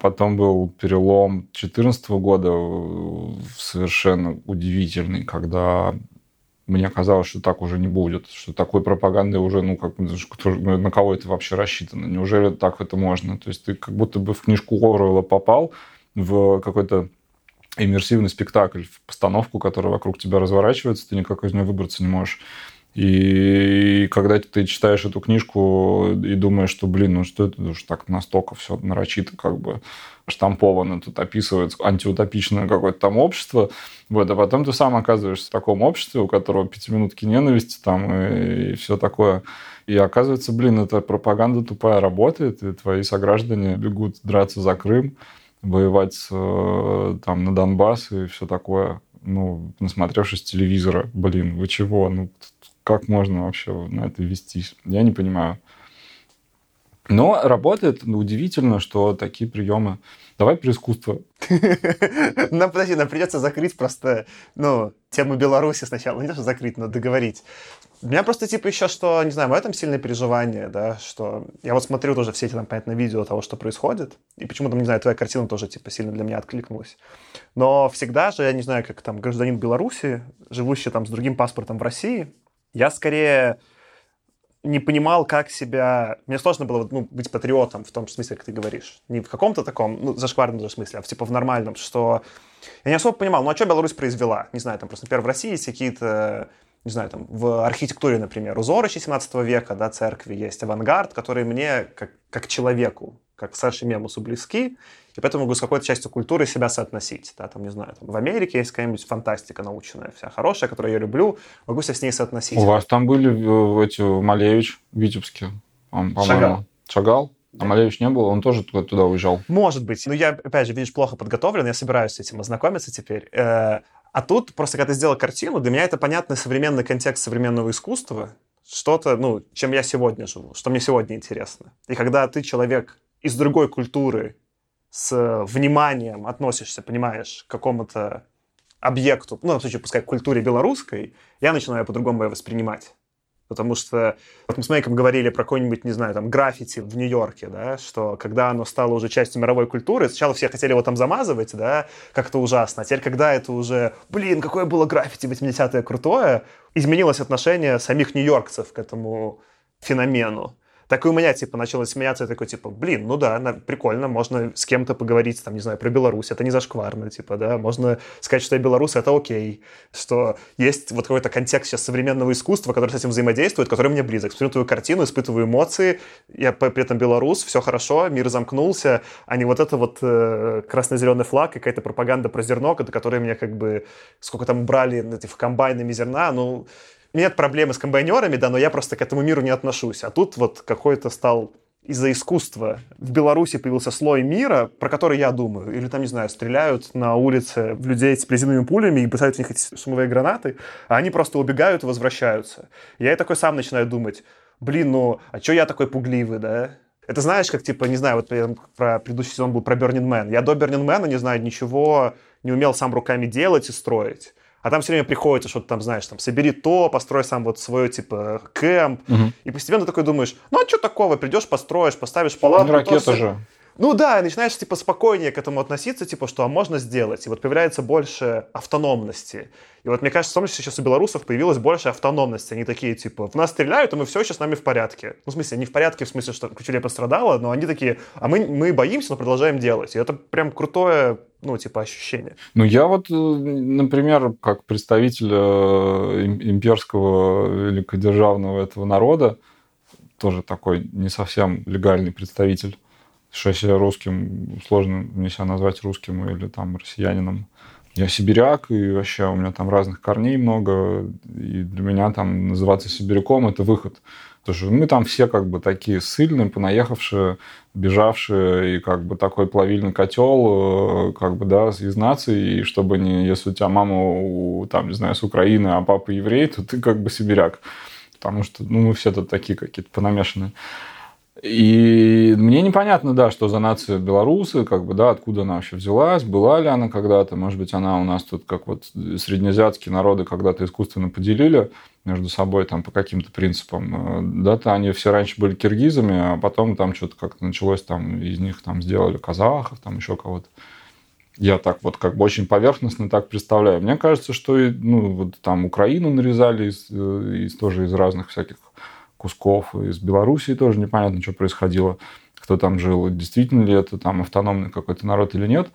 Потом был перелом 2014 года, совершенно удивительный, когда мне казалось, что так уже не будет, что такой пропаганды уже, ну, как на кого это вообще рассчитано? Неужели так это можно? То есть ты как будто бы в книжку Орвелла попал, в какой-то иммерсивный спектакль, в постановку, которая вокруг тебя разворачивается, ты никак из нее выбраться не можешь. И когда ты читаешь эту книжку и думаешь, что, блин, ну что это уж так настолько все нарочито как бы штамповано, тут описывается антиутопичное какое-то там общество, вот, а потом ты сам оказываешься в таком обществе, у которого пятиминутки ненависти там и, и все такое. И оказывается, блин, эта пропаганда тупая работает, и твои сограждане бегут драться за Крым, воевать э, там на Донбасс и все такое ну, насмотревшись телевизора, блин, вы чего? Ну, как можно вообще на это вестись? Я не понимаю. Но работает ну, удивительно, что такие приемы. Давай про искусство. <laughs> Нам, подожди, нам придется закрыть просто, ну, тему Беларуси сначала. Не то, что закрыть, но договорить. У меня просто, типа, еще что, не знаю, в этом сильное переживание, да, что я вот смотрю тоже все эти, там, понятно, видео того, что происходит, и почему-то, не знаю, твоя картина тоже, типа, сильно для меня откликнулась. Но всегда же, я не знаю, как там гражданин Беларуси, живущий там с другим паспортом в России, я скорее не понимал, как себя... Мне сложно было ну, быть патриотом в том смысле, как ты говоришь. Не в каком-то таком, ну, зашкварном даже смысле, а в, типа в нормальном, что... Я не особо понимал, ну, а что Беларусь произвела? Не знаю, там просто, например, в России есть какие-то не знаю, там, в архитектуре, например, узоры 17 века, да, церкви есть авангард, который мне, как, как человеку, как Саше Мемусу близки, и поэтому могу с какой-то частью культуры себя соотносить. Да, там, не знаю, там, в Америке есть какая-нибудь фантастика научная, вся хорошая, которую я люблю, могу себя с ней соотносить. У вас там были э, эти Малевич в Витебске, по-моему. Шагал. Шагал? А Малевич не был, он тоже туда, туда уезжал. Может быть. Но я, опять же, видишь, плохо подготовлен, я собираюсь с этим ознакомиться теперь. Э, а тут, просто когда ты сделал картину, для меня это понятный современный контекст современного искусства, что-то, ну, чем я сегодня живу, что мне сегодня интересно. И когда ты человек из другой культуры, с вниманием относишься, понимаешь, к какому-то объекту, ну, в случае, пускай, к культуре белорусской, я начинаю по-другому ее воспринимать. Потому что вот мы с Мэйком говорили про какой-нибудь, не знаю, там, граффити в Нью-Йорке, да, что когда оно стало уже частью мировой культуры, сначала все хотели его там замазывать, да, как-то ужасно, а теперь, когда это уже, блин, какое было граффити в 80-е крутое, изменилось отношение самих нью-йоркцев к этому феномену так и у меня, типа, началось смеяться, я такой, типа, блин, ну да, прикольно, можно с кем-то поговорить, там, не знаю, про Беларусь, это не зашкварно, типа, да, можно сказать, что я белорус, это окей, что есть вот какой-то контекст сейчас современного искусства, который с этим взаимодействует, который мне близок. Смотрю твою картину, испытываю эмоции, я при этом белорус, все хорошо, мир замкнулся, а не вот это вот э, красно-зеленый флаг, какая-то пропаганда про зерно, которая мне как бы, сколько там брали этих комбайнами зерна, ну, нет проблемы с комбайнерами, да, но я просто к этому миру не отношусь. А тут вот какой-то стал из-за искусства в Беларуси появился слой мира, про который я думаю. Или там, не знаю, стреляют на улице в людей с резиновыми пулями и бросают в них эти шумовые гранаты, а они просто убегают и возвращаются. Я и такой сам начинаю думать, блин, ну, а что я такой пугливый, да? Это знаешь, как, типа, не знаю, вот про предыдущий сезон был про Burning Man. Я до Burning Man не знаю ничего, не умел сам руками делать и строить. А там все время приходится что-то там, знаешь, там, собери то, построй сам вот свой, типа, кэмп. Угу. И постепенно такой думаешь, ну а что такого, придешь, построишь, поставишь палатку. Ну, ракета то, же. Ну да, начинаешь типа спокойнее к этому относиться, типа, что а можно сделать. И вот появляется больше автономности. И вот мне кажется, в том числе сейчас у белорусов появилась больше автономности. Они такие, типа, в нас стреляют, а мы все еще с нами в порядке. Ну, в смысле, не в порядке, в смысле, что Кучерия пострадала, но они такие, а мы, мы боимся, но продолжаем делать. И это прям крутое, ну, типа, ощущение. Ну, я вот, э, например, как представитель э, имперского великодержавного этого народа, тоже такой не совсем легальный представитель, что себя русским, сложно мне себя назвать русским или там россиянином. Я сибиряк, и вообще у меня там разных корней много, и для меня там называться сибиряком – это выход. Потому что мы там все как бы такие сильные, понаехавшие, бежавшие, и как бы такой плавильный котел, э, как бы, да, из нации, и чтобы не, если у тебя мама, там, не знаю, с Украины, а папа еврей, то ты как бы сибиряк. Потому что, ну, мы все тут такие какие-то понамешанные. И мне непонятно, да, что за нация белорусы, как бы, да, откуда она вообще взялась, была ли она когда-то, может быть, она у нас тут, как вот среднеазиатские народы когда-то искусственно поделили между собой там по каким-то принципам. Да-то они все раньше были киргизами, а потом там что-то как-то началось, там из них там сделали казахов, там еще кого-то. Я так вот как бы очень поверхностно так представляю. Мне кажется, что ну, вот там Украину нарезали из, э, из, тоже из разных всяких кусков. Из Белоруссии тоже непонятно, что происходило, кто там жил, действительно ли это там автономный какой-то народ или нет.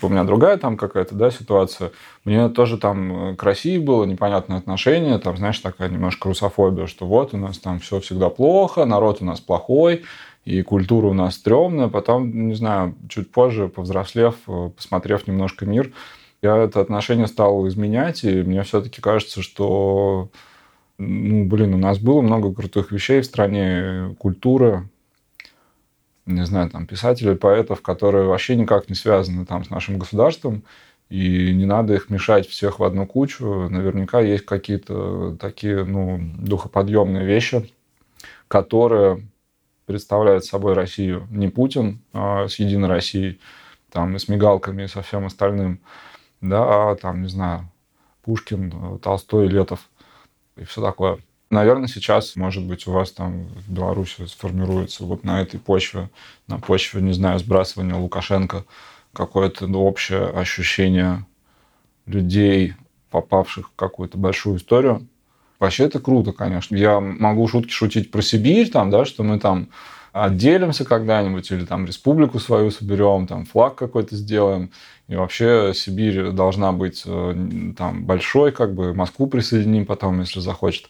У меня другая там какая-то да, ситуация. Мне тоже там э, к России было непонятное отношение, там, знаешь, такая немножко русофобия, что вот у нас там все всегда плохо, народ у нас плохой, и культура у нас стрёмная. Потом, не знаю, чуть позже, повзрослев, э, посмотрев немножко мир, я это отношение стал изменять, и мне все-таки кажется, что ну, блин, у нас было много крутых вещей в стране, культура, не знаю, там, писателей, поэтов, которые вообще никак не связаны там с нашим государством, и не надо их мешать всех в одну кучу. Наверняка есть какие-то такие, ну, духоподъемные вещи, которые представляют собой Россию. Не Путин а с Единой Россией, там, и с мигалками, и со всем остальным, да, а там, не знаю, Пушкин, Толстой, Летов – и все такое. Наверное, сейчас, может быть, у вас там в Беларуси сформируется вот на этой почве, на почве, не знаю, сбрасывания Лукашенко, какое-то ну, общее ощущение людей, попавших в какую-то большую историю. Вообще это круто, конечно. Я могу шутки шутить про Сибирь, там, да, что мы там отделимся когда-нибудь или там республику свою соберем, там флаг какой-то сделаем. И вообще Сибирь должна быть э, там большой, как бы Москву присоединим потом, если захочет.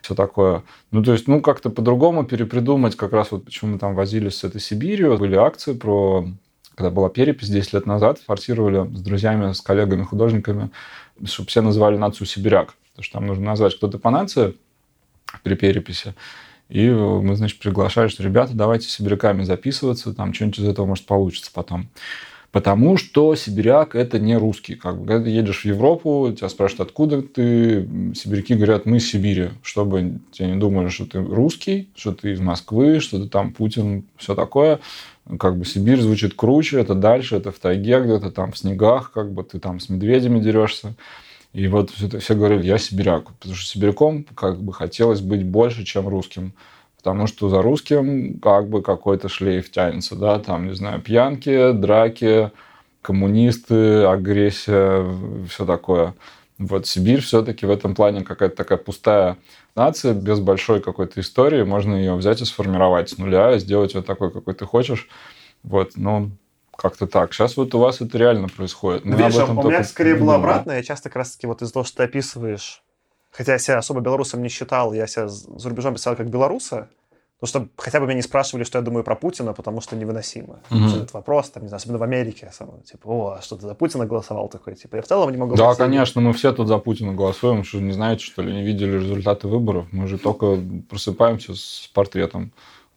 Все такое. Ну, то есть, ну, как-то по-другому перепридумать, как раз вот почему мы там возились с этой Сибирью. Были акции про когда была перепись 10 лет назад, форсировали с друзьями, с коллегами, художниками, чтобы все называли нацию сибиряк. Потому что там нужно назвать кто-то по нации при переписи. И мы, значит, приглашали, что, ребята, давайте сибиряками записываться, там что-нибудь из этого может получится потом. Потому что сибиряк – это не русский. Как бы, когда ты едешь в Европу, тебя спрашивают, откуда ты. Сибиряки говорят, мы из Сибири. Чтобы тебе не думали, что ты русский, что ты из Москвы, что ты там Путин, все такое. Как бы Сибирь звучит круче, это дальше, это в тайге где-то, там в снегах, как бы ты там с медведями дерешься. И вот все говорили, я сибиряк, потому что сибиряком как бы хотелось быть больше, чем русским. Потому что за русским как бы какой-то шлейф тянется, да, там, не знаю, пьянки, драки, коммунисты, агрессия, все такое. Вот Сибирь все-таки в этом плане какая-то такая пустая нация, без большой какой-то истории. Можно ее взять и сформировать с нуля, сделать вот такой, какой ты хочешь. Вот, но как-то так. Сейчас вот у вас это реально происходит. Мы Видишь, у меня скорее было обратно. Я часто как раз-таки вот из того, что ты описываешь, хотя я себя особо белорусом не считал, я себя за рубежом писал как белоруса, ну, чтобы хотя бы меня не спрашивали, что я думаю про Путина, потому что невыносимо. Mm-hmm. Этот вопрос, там, не знаю, особенно в Америке, сам, типа, о, а что ты за Путина голосовал такой? Типа, я в целом не могу... Да, конечно, мы все тут за Путина голосуем, что не знаете, что ли, не видели результаты выборов. Мы же только просыпаемся с портретом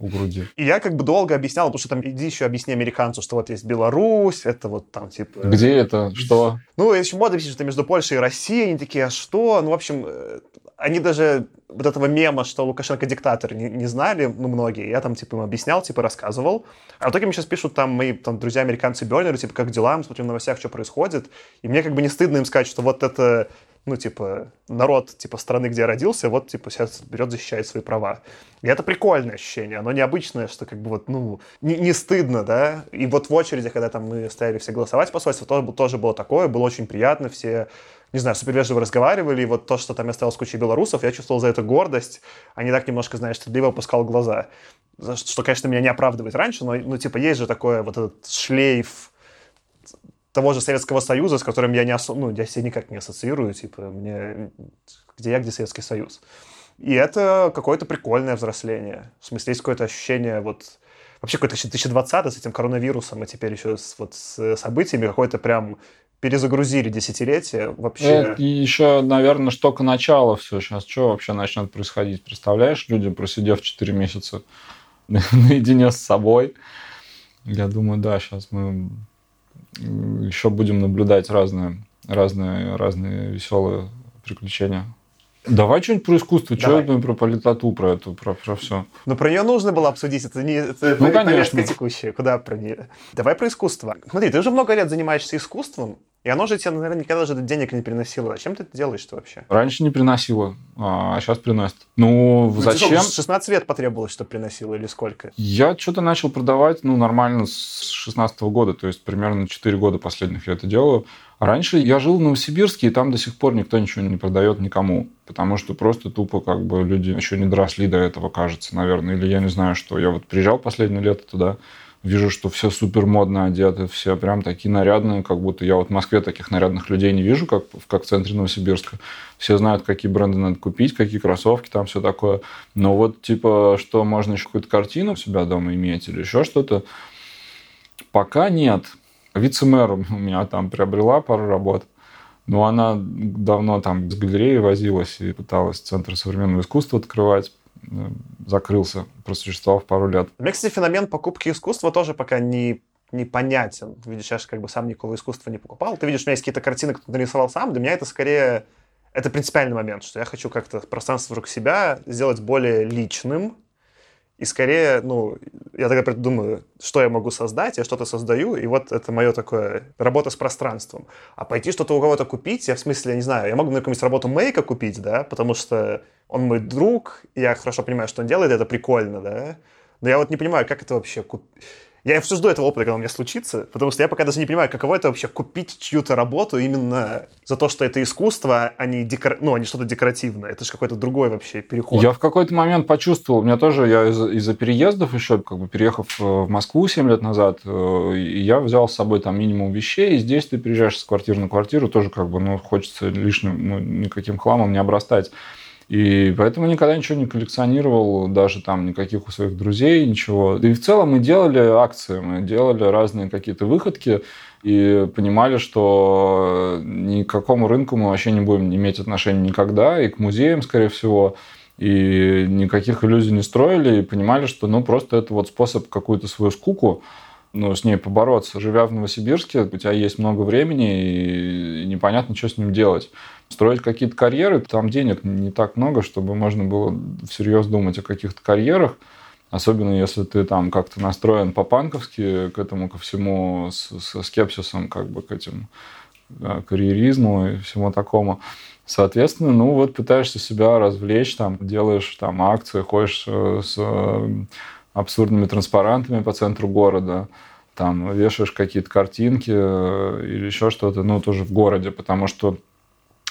у груди. И я как бы долго объяснял, потому что там иди еще объясни американцу, что вот есть Беларусь, это вот там типа... Где это? Что? Ну, еще мода пишет, что между Польшей и Россией, они такие, а что? Ну, в общем, э, они даже вот этого мема, что Лукашенко диктатор, не, не знали, ну, многие. Я там, типа, им объяснял, типа, рассказывал. А в итоге мне сейчас пишут там мои там, друзья-американцы Бернеры, типа, как дела, мы смотрим в новостях, что происходит. И мне как бы не стыдно им сказать, что вот это ну, типа, народ, типа, страны, где я родился, вот, типа, сейчас берет, защищает свои права. И это прикольное ощущение, оно необычное, что, как бы, вот, ну, не, не стыдно, да, и вот в очереди, когда там мы стояли все голосовать посольство, тоже, тоже было такое, было очень приятно, все, не знаю, супер вежливо разговаривали, и вот то, что там я стоял с кучей белорусов, я чувствовал за это гордость, а не так немножко, знаешь, стыдливо опускал глаза. Что, конечно, меня не оправдывает раньше, но, ну, типа, есть же такое вот этот шлейф того же Советского Союза, с которым я не ос... ну, я себя никак не ассоциирую, типа, мне... где я, где Советский Союз. И это какое-то прикольное взросление. В смысле, есть какое-то ощущение вот... вообще какой-то 2020 с этим коронавирусом, и теперь еще с, вот, с событиями какой-то прям перезагрузили десятилетие вообще. Это еще, наверное, что только начало все. Сейчас что вообще начнет происходить? Представляешь, люди, просидев 4 месяца <laughs> наедине с собой, я думаю, да, сейчас мы еще будем наблюдать разные, разные, разные веселые приключения. Давай что-нибудь про искусство. Что это про политоту, про эту, про, про все? Ну, про нее нужно было обсудить. Это не это ну, повестка текущая. Куда про нее? Давай про искусство. Смотри, ты уже много лет занимаешься искусством, и оно же тебе, наверное, никогда же денег не приносило. Зачем ты это делаешь-то вообще? Раньше не приносило, а сейчас приносит. Ну, ну зачем? 16 лет потребовалось, чтобы приносило, или сколько? Я что-то начал продавать, ну, нормально с 16 года, то есть примерно 4 года последних я это делаю. А раньше я жил в Новосибирске, и там до сих пор никто ничего не продает никому. Потому что просто тупо как бы люди еще не доросли до этого, кажется, наверное. Или я не знаю, что. Я вот приезжал последнее лето туда, вижу, что все супер модно одеты, все прям такие нарядные, как будто я вот в Москве таких нарядных людей не вижу, как, как в центре Новосибирска. Все знают, какие бренды надо купить, какие кроссовки, там все такое. Но вот типа, что можно еще какую-то картину у себя дома иметь или еще что-то, пока нет. Вице-мэр у <laughs> меня там приобрела пару работ. Но она давно там с галереей возилась и пыталась Центр современного искусства открывать. Э, закрылся, просуществовал пару лет. Мне, кстати, феномен покупки искусства тоже пока не непонятен. Видишь, я же как бы сам никакого искусства не покупал. Ты видишь, у меня есть какие-то картины, которые нарисовал сам. Для меня это скорее... Это принципиальный момент, что я хочу как-то пространство вокруг себя сделать более личным, и скорее, ну, я тогда думаю, что я могу создать, я что-то создаю, и вот это мое такое работа с пространством. А пойти что-то у кого-то купить, я в смысле, я не знаю, я могу на какую-нибудь работу мейка купить, да, потому что он мой друг, я хорошо понимаю, что он делает, это прикольно, да, но я вот не понимаю, как это вообще купить я все жду этого опыта, когда у меня случится, потому что я пока даже не понимаю, каково это вообще купить чью-то работу именно за то, что это искусство, а не, декор... ну, а не что-то декоративное. Это же какой-то другой вообще переход. Я в какой-то момент почувствовал, у меня тоже, я из- из-за переездов еще, как бы переехав э, в Москву 7 лет назад, э, я взял с собой там минимум вещей, и здесь ты приезжаешь с квартиры на квартиру, тоже как бы, ну, хочется лишним, ну, никаким хламом не обрастать. И поэтому никогда ничего не коллекционировал, даже там никаких у своих друзей, ничего. И в целом мы делали акции, мы делали разные какие-то выходки и понимали, что ни к какому рынку мы вообще не будем иметь отношения никогда, и к музеям, скорее всего, и никаких иллюзий не строили, и понимали, что ну просто это вот способ какую-то свою скуку ну, с ней побороться. Живя в Новосибирске, у тебя есть много времени, и непонятно, что с ним делать. Строить какие-то карьеры, там денег не так много, чтобы можно было всерьез думать о каких-то карьерах. Особенно если ты там как-то настроен по-панковски к этому, ко всему, со скепсисом, как бы к этим карьеризму и всему такому. Соответственно, ну вот пытаешься себя развлечь, там, делаешь там акции, ходишь э, с э, абсурдными транспарантами по центру города, там вешаешь какие-то картинки или еще что-то, ну, тоже в городе, потому что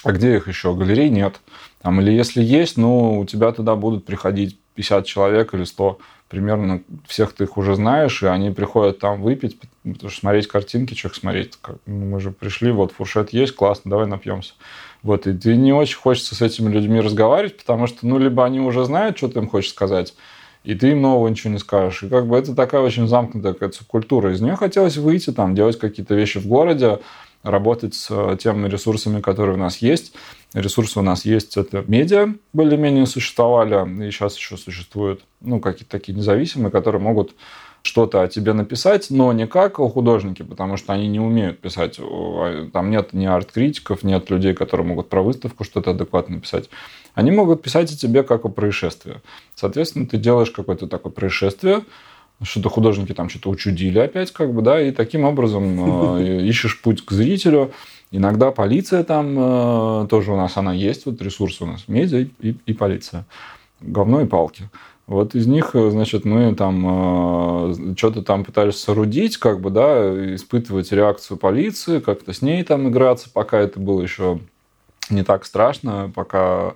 а где их еще? Галерей нет. Там, или если есть, ну, у тебя туда будут приходить 50 человек или 100. Примерно всех ты их уже знаешь, и они приходят там выпить, потому что смотреть картинки, их смотреть. Ну, мы же пришли, вот фуршет есть, классно, давай напьемся. Вот, и ты не очень хочется с этими людьми разговаривать, потому что, ну, либо они уже знают, что ты им хочешь сказать, и ты им нового ничего не скажешь. И как бы это такая очень замкнутая какая-то культура. Из нее хотелось выйти, там, делать какие-то вещи в городе, работать с э, теми ресурсами, которые у нас есть. Ресурсы у нас есть, это медиа более-менее существовали, и сейчас еще существуют, ну, какие-то такие независимые, которые могут что-то о тебе написать, но не как о художнике, потому что они не умеют писать. А, там нет ни арт-критиков, нет людей, которые могут про выставку что-то адекватно писать. Они могут писать о тебе как о происшествии. Соответственно, ты делаешь какое-то такое происшествие, что-то художники там что-то учудили опять, как бы, да, и таким образом э, <laughs> ищешь путь к зрителю. Иногда полиция там э, тоже у нас она есть, вот ресурсы у нас, медиа и, и полиция. Говно и палки. Вот из них, э, значит, мы там что-то там пытались соорудить, как бы, да, испытывать реакцию полиции, как-то с ней там играться, пока это было еще не так страшно, пока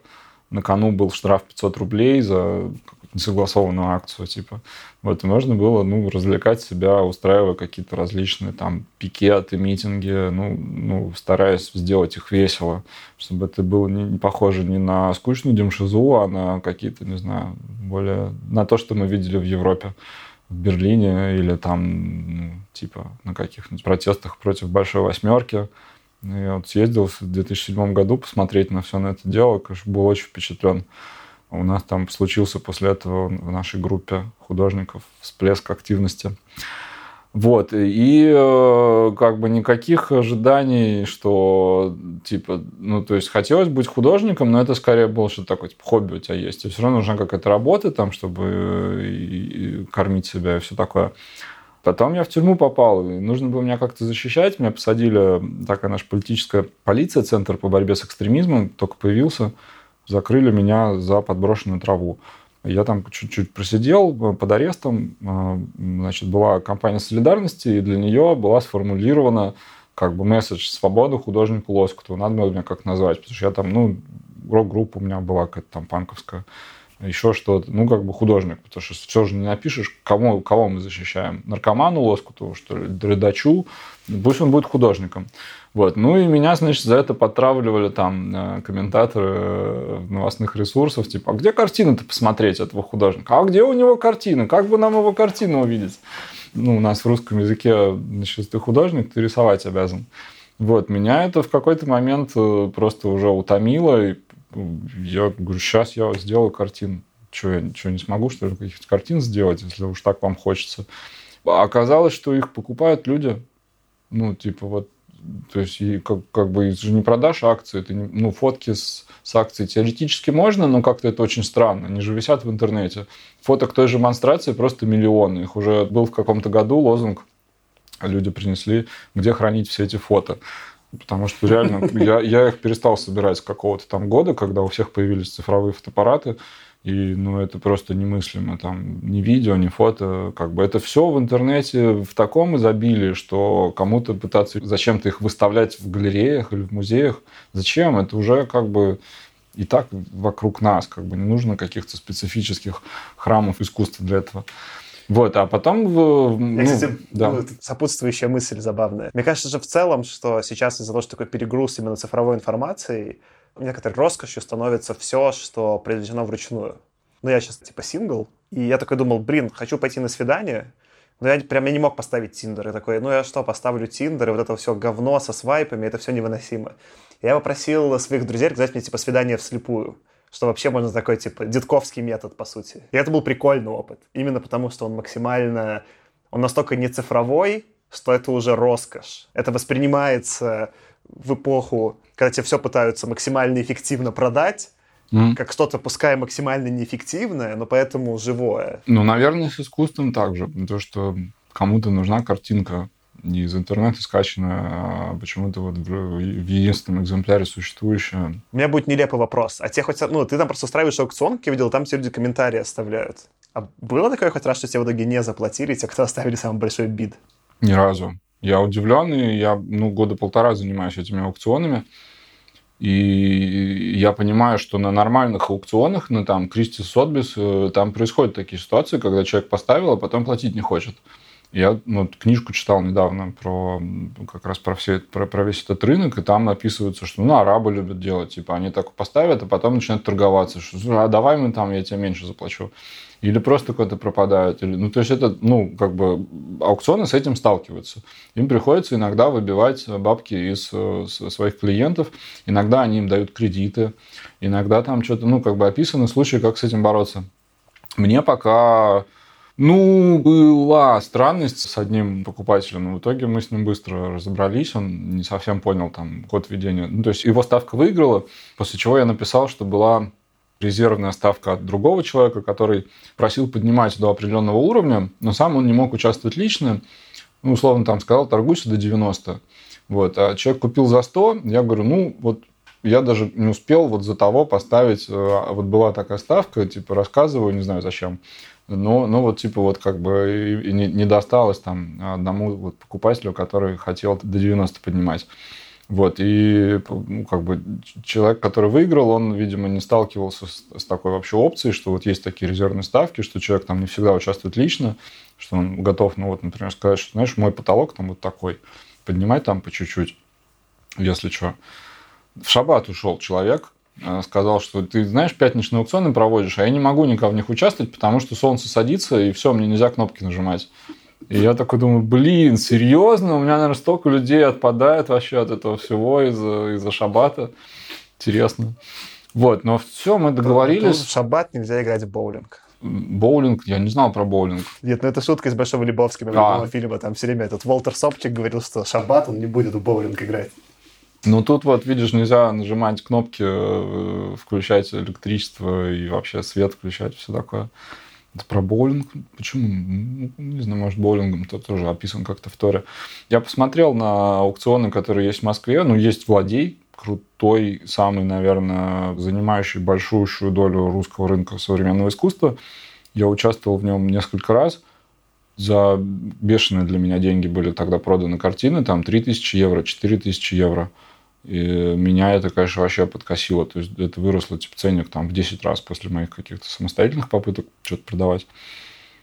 на кону был штраф 500 рублей за несогласованную акцию, типа. Вот, и можно было, ну, развлекать себя, устраивая какие-то различные там пикеты, митинги, ну, ну, стараясь сделать их весело, чтобы это было не, не похоже не на скучную демшизу, а на какие-то, не знаю, более, на то, что мы видели в Европе. в Берлине или там, ну, типа, на каких-нибудь протестах против Большой Восьмерки. Я вот съездил в 2007 году посмотреть на все на это дело, конечно, был очень впечатлен. У нас там случился после этого в нашей группе художников всплеск активности. Вот, и э, как бы никаких ожиданий, что, типа, ну, то есть хотелось быть художником, но это скорее было что-то такое, типа, хобби у тебя есть. И все равно нужна какая-то работа там, чтобы э, и, и кормить себя и все такое. Потом я в тюрьму попал, и нужно было меня как-то защищать. Меня посадили, такая наша политическая полиция, Центр по борьбе с экстремизмом, только появился, закрыли меня за подброшенную траву. Я там чуть-чуть просидел э, под арестом. Э, значит, была компания солидарности, и для нее была сформулирована как бы месседж «Свобода художнику Лоскуту». Надо было меня как назвать, потому что я там, ну, рок-группа у меня была какая-то там панковская, еще что-то. Ну, как бы художник, потому что все же не напишешь, кому, кого мы защищаем. Наркоману Лоскуту, что ли, Редачу, пусть он будет художником. Вот. Ну и меня, значит, за это подтравливали там э, комментаторы э, новостных ресурсов, типа, а где картины-то посмотреть этого художника? А где у него картины? Как бы нам его картину увидеть? Ну, у нас в русском языке, значит, ты художник, ты рисовать обязан. Вот, меня это в какой-то момент э, просто уже утомило, и я говорю, сейчас я сделаю картину. Что, я что, не смогу, что ли, каких-то картин сделать, если уж так вам хочется? А оказалось, что их покупают люди. Ну, типа, вот то есть, как, как бы же не продашь акции, ты не, ну, фотки с, с акцией теоретически можно, но как-то это очень странно. Они же висят в интернете. Фоток той же демонстрации просто миллионы. Их уже был в каком-то году лозунг, люди принесли, где хранить все эти фото. Потому что реально <laughs> я, я их перестал собирать с какого-то там года, когда у всех появились цифровые фотоаппараты. И ну, это просто немыслимо. Там ни видео, ни фото. Как бы это все в интернете в таком изобилии, что кому-то пытаться зачем-то их выставлять в галереях или в музеях. Зачем? Это уже как бы и так вокруг нас. Как бы не нужно каких-то специфических храмов искусства для этого. Вот, а потом... Ну, Я, кстати, да. ну, сопутствующая мысль забавная. Мне кажется же в целом, что сейчас из-за того, что такой перегруз именно цифровой информации, некоторой роскошью становится все, что произведено вручную. Ну, я сейчас типа сингл, и я такой думал, блин, хочу пойти на свидание, но я прям я не мог поставить Тиндер. И такой, ну я что, поставлю Тиндер, и вот это все говно со свайпами, это все невыносимо. Я попросил своих друзей сказать мне, типа, свидание вслепую. Что вообще можно такой, типа, детковский метод, по сути. И это был прикольный опыт. Именно потому, что он максимально... Он настолько не цифровой, что это уже роскошь. Это воспринимается в эпоху когда тебе все пытаются максимально эффективно продать, mm. как что-то, пускай максимально неэффективное, но поэтому живое. Ну, наверное, с искусством также. То, что кому-то нужна картинка не из интернета скачанная, а почему-то вот в, в единственном экземпляре существующая. У меня будет нелепый вопрос. А те хоть... Ну, ты там просто устраиваешь аукцион, как я видел, там все люди комментарии оставляют. А было такое хоть раз, что тебе в итоге не заплатили, те, кто оставили самый большой бид? Ни разу. Я удивлен, и я ну, года полтора занимаюсь этими аукционами. И я понимаю, что на нормальных аукционах, на там Кристи Сотбис, э, там происходят такие ситуации, когда человек поставил, а потом платить не хочет. Я ну, книжку читал недавно про как раз про, все, про, про весь этот рынок, и там описывается, что ну, арабы любят делать, типа они так поставят, а потом начинают торговаться, что а давай мы там, я тебе меньше заплачу. Или просто куда-то пропадают. Или, ну, то есть это, ну, как бы аукционы с этим сталкиваются. Им приходится иногда выбивать бабки из э, своих клиентов. Иногда они им дают кредиты. Иногда там что-то, ну, как бы описаны случаи, как с этим бороться. Мне пока ну, была странность с одним покупателем, но в итоге мы с ним быстро разобрались, он не совсем понял там ход ведения. Ну, то есть его ставка выиграла, после чего я написал, что была резервная ставка от другого человека, который просил поднимать до определенного уровня, но сам он не мог участвовать лично. Ну, условно, там сказал, торгуйся до 90. Вот. А человек купил за 100, я говорю, ну, вот я даже не успел вот за того поставить, э, вот была такая ставка, типа, рассказываю, не знаю зачем, но, но вот типа вот как бы не, не досталось там одному вот покупателю, который хотел до 90 поднимать. Вот, и ну, как бы человек, который выиграл, он, видимо, не сталкивался с, с такой вообще опцией, что вот есть такие резервные ставки, что человек там не всегда участвует лично, что он готов, ну вот, например, сказать, что, знаешь, мой потолок там вот такой, поднимай там по чуть-чуть, если что. В шаббат ушел человек, сказал, что ты знаешь, пятничные аукционы проводишь, а я не могу никак в них участвовать, потому что солнце садится, и все, мне нельзя кнопки нажимать. И я такой думаю, блин, серьезно? У меня, наверное, столько людей отпадает вообще от этого всего из-за из шабата. Интересно. Вот, но все, мы договорились. В шаббат нельзя играть в боулинг. Боулинг, я не знал про боулинг. Нет, ну это шутка из Большого Лебовского а. фильма. Там все время этот Волтер Сопчик говорил, что шаббат он не будет в боулинг играть. Ну, тут вот, видишь, нельзя нажимать кнопки, э, включать электричество и вообще свет включать, все такое. Это про боулинг? Почему? Ну, не знаю, может, боулингом то тоже описан как-то в Торе. Я посмотрел на аукционы, которые есть в Москве. Ну, есть Владей, крутой, самый, наверное, занимающий большущую долю русского рынка современного искусства. Я участвовал в нем несколько раз. За бешеные для меня деньги были тогда проданы картины. Там 3000 евро, 4000 евро. И меня это, конечно, вообще подкосило. То есть это выросло типа ценник там в 10 раз после моих каких-то самостоятельных попыток что-то продавать.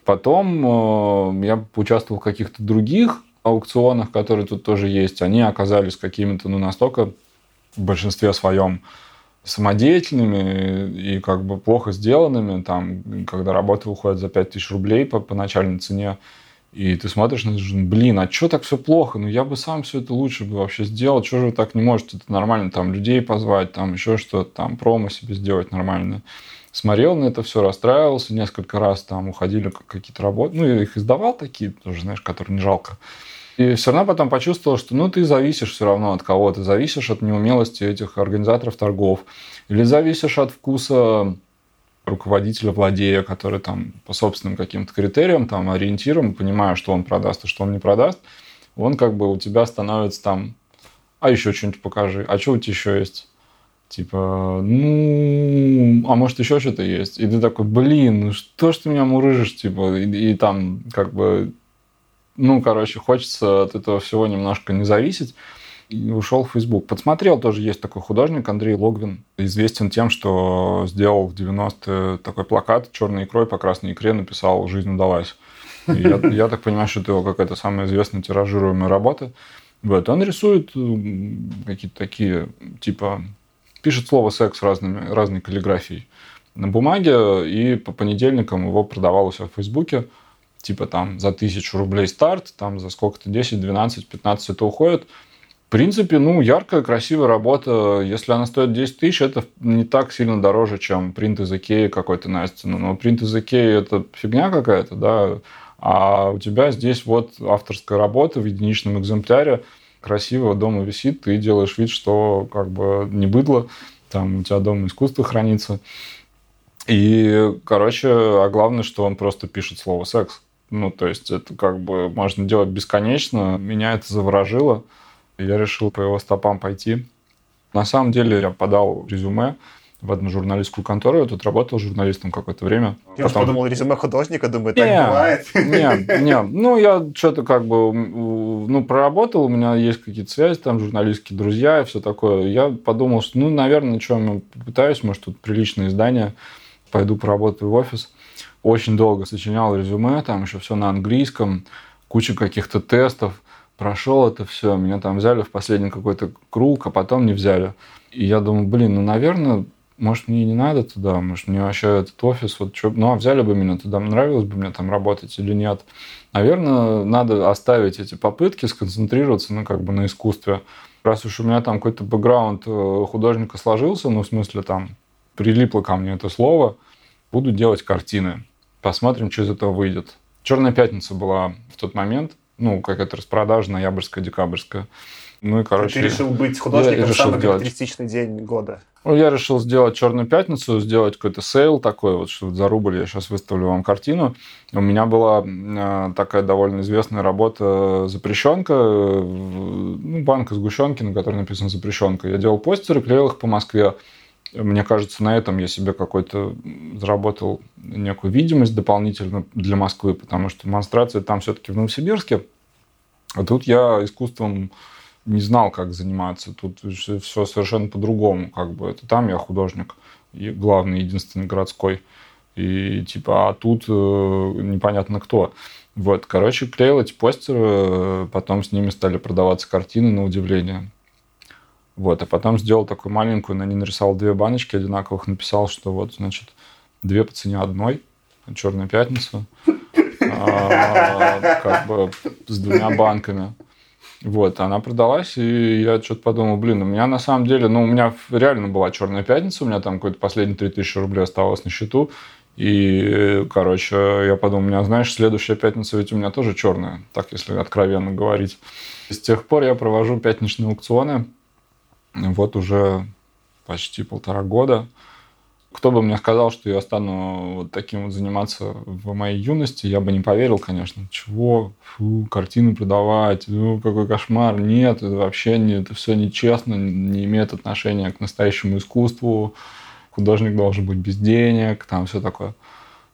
Потом э, я поучаствовал в каких-то других аукционах, которые тут тоже есть. Они оказались какими-то, ну, настолько в большинстве своем самодеятельными и как бы плохо сделанными. Там, когда работа уходит за 5000 рублей по, по начальной цене, и ты смотришь это, блин, а что так все плохо? Ну, я бы сам все это лучше бы вообще сделал. Что же вы так не можете? Это нормально, там, людей позвать, там, еще что-то, там, промо себе сделать нормально. Смотрел на это все, расстраивался несколько раз, там, уходили какие-то работы. Ну, я их издавал такие тоже, знаешь, которые не жалко. И все равно потом почувствовал, что ну ты зависишь все равно от кого-то, зависишь от неумелости этих организаторов торгов, или зависишь от вкуса руководителя, владея, который там по собственным каким-то критериям, там, ориентирам, понимая, что он продаст и что он не продаст, он как бы у тебя становится там, а еще что-нибудь покажи, а что у тебя еще есть? Типа, ну, а может еще что-то есть? И ты такой, блин, ну что ж ты меня мурыжишь, типа, и, и там как бы, ну, короче, хочется от этого всего немножко не зависеть ушел в Facebook. Подсмотрел, тоже есть такой художник Андрей Логвин. Известен тем, что сделал в 90-е такой плакат черной икрой по красной икре, написал «Жизнь удалась». я, я так понимаю, что это его какая-то самая известная тиражируемая работа. Вот. Он рисует какие-то такие, типа, пишет слово «секс» разными, разной каллиграфией на бумаге, и по понедельникам его продавал у себя в Фейсбуке. Типа там за тысячу рублей старт, там за сколько-то 10, 12, 15 это уходит. В принципе, ну, яркая, красивая работа. Если она стоит 10 тысяч, это не так сильно дороже, чем принт из Икеи какой-то на стену. Но принт из Икеи – это фигня какая-то, да. А у тебя здесь вот авторская работа в единичном экземпляре, красивого дома висит, ты делаешь вид, что как бы не быдло, там у тебя дома искусство хранится. И, короче, а главное, что он просто пишет слово «секс». Ну, то есть это как бы можно делать бесконечно. Меня это заворожило я решил по его стопам пойти. На самом деле я подал резюме в одну журналистскую контору. Я тут работал журналистом какое-то время. Я Потом... подумал, резюме художника, думаю, так не, бывает. Нет, нет. <laughs> Ну, я что-то как бы, ну, проработал, у меня есть какие-то связи, там, журналистские друзья и все такое. Я подумал, что, ну, наверное, что я попытаюсь, может, тут приличное издание, пойду поработаю в офис. Очень долго сочинял резюме, там еще все на английском, куча каких-то тестов прошел это все, меня там взяли в последний какой-то круг, а потом не взяли. И я думаю, блин, ну, наверное, может, мне не надо туда, может, мне вообще этот офис, вот что, ну, а взяли бы меня туда, нравилось бы мне там работать или нет. Наверное, надо оставить эти попытки, сконцентрироваться, ну, как бы на искусстве. Раз уж у меня там какой-то бэкграунд э, художника сложился, ну, в смысле, там, прилипло ко мне это слово, буду делать картины. Посмотрим, что из этого выйдет. «Черная пятница» была в тот момент – ну, какая-то распродажа ноябрьская, декабрьская. Ну и, короче... Ты решил быть художником в самый характеристичный день года. Ну, я решил сделать «Черную пятницу», сделать какой-то sale такой, вот, что за рубль я сейчас выставлю вам картину. У меня была э, такая довольно известная работа «Запрещенка», э, ну, банка сгущенки, на которой написано «Запрещенка». Я делал постеры, клеил их по Москве. Мне кажется, на этом я себе какой-то заработал некую видимость дополнительно для Москвы, потому что демонстрация там все-таки в Новосибирске. А тут я искусством не знал, как заниматься. Тут все совершенно по-другому. Как бы это там я художник, и главный, единственный городской. И типа, а тут э, непонятно кто. Вот, короче, клеил эти постеры, потом с ними стали продаваться картины, на удивление. Вот, а потом сделал такую маленькую, на ней нарисовал две баночки одинаковых, написал, что вот, значит, две по цене одной, «Черная пятница», <laughs> а, как бы с двумя банками. Вот, она продалась, и я что-то подумал, блин, у меня на самом деле, ну, у меня реально была черная пятница, у меня там какой-то последние 3000 рублей оставалось на счету, и, короче, я подумал, у меня, знаешь, следующая пятница ведь у меня тоже черная, так если откровенно говорить. С тех пор я провожу пятничные аукционы, вот уже почти полтора года. Кто бы мне сказал, что я стану вот таким вот заниматься в моей юности, я бы не поверил, конечно. Чего? Фу, картины продавать, ну, какой кошмар. Нет, это вообще не, это все нечестно, не имеет отношения к настоящему искусству. Художник должен быть без денег, там все такое.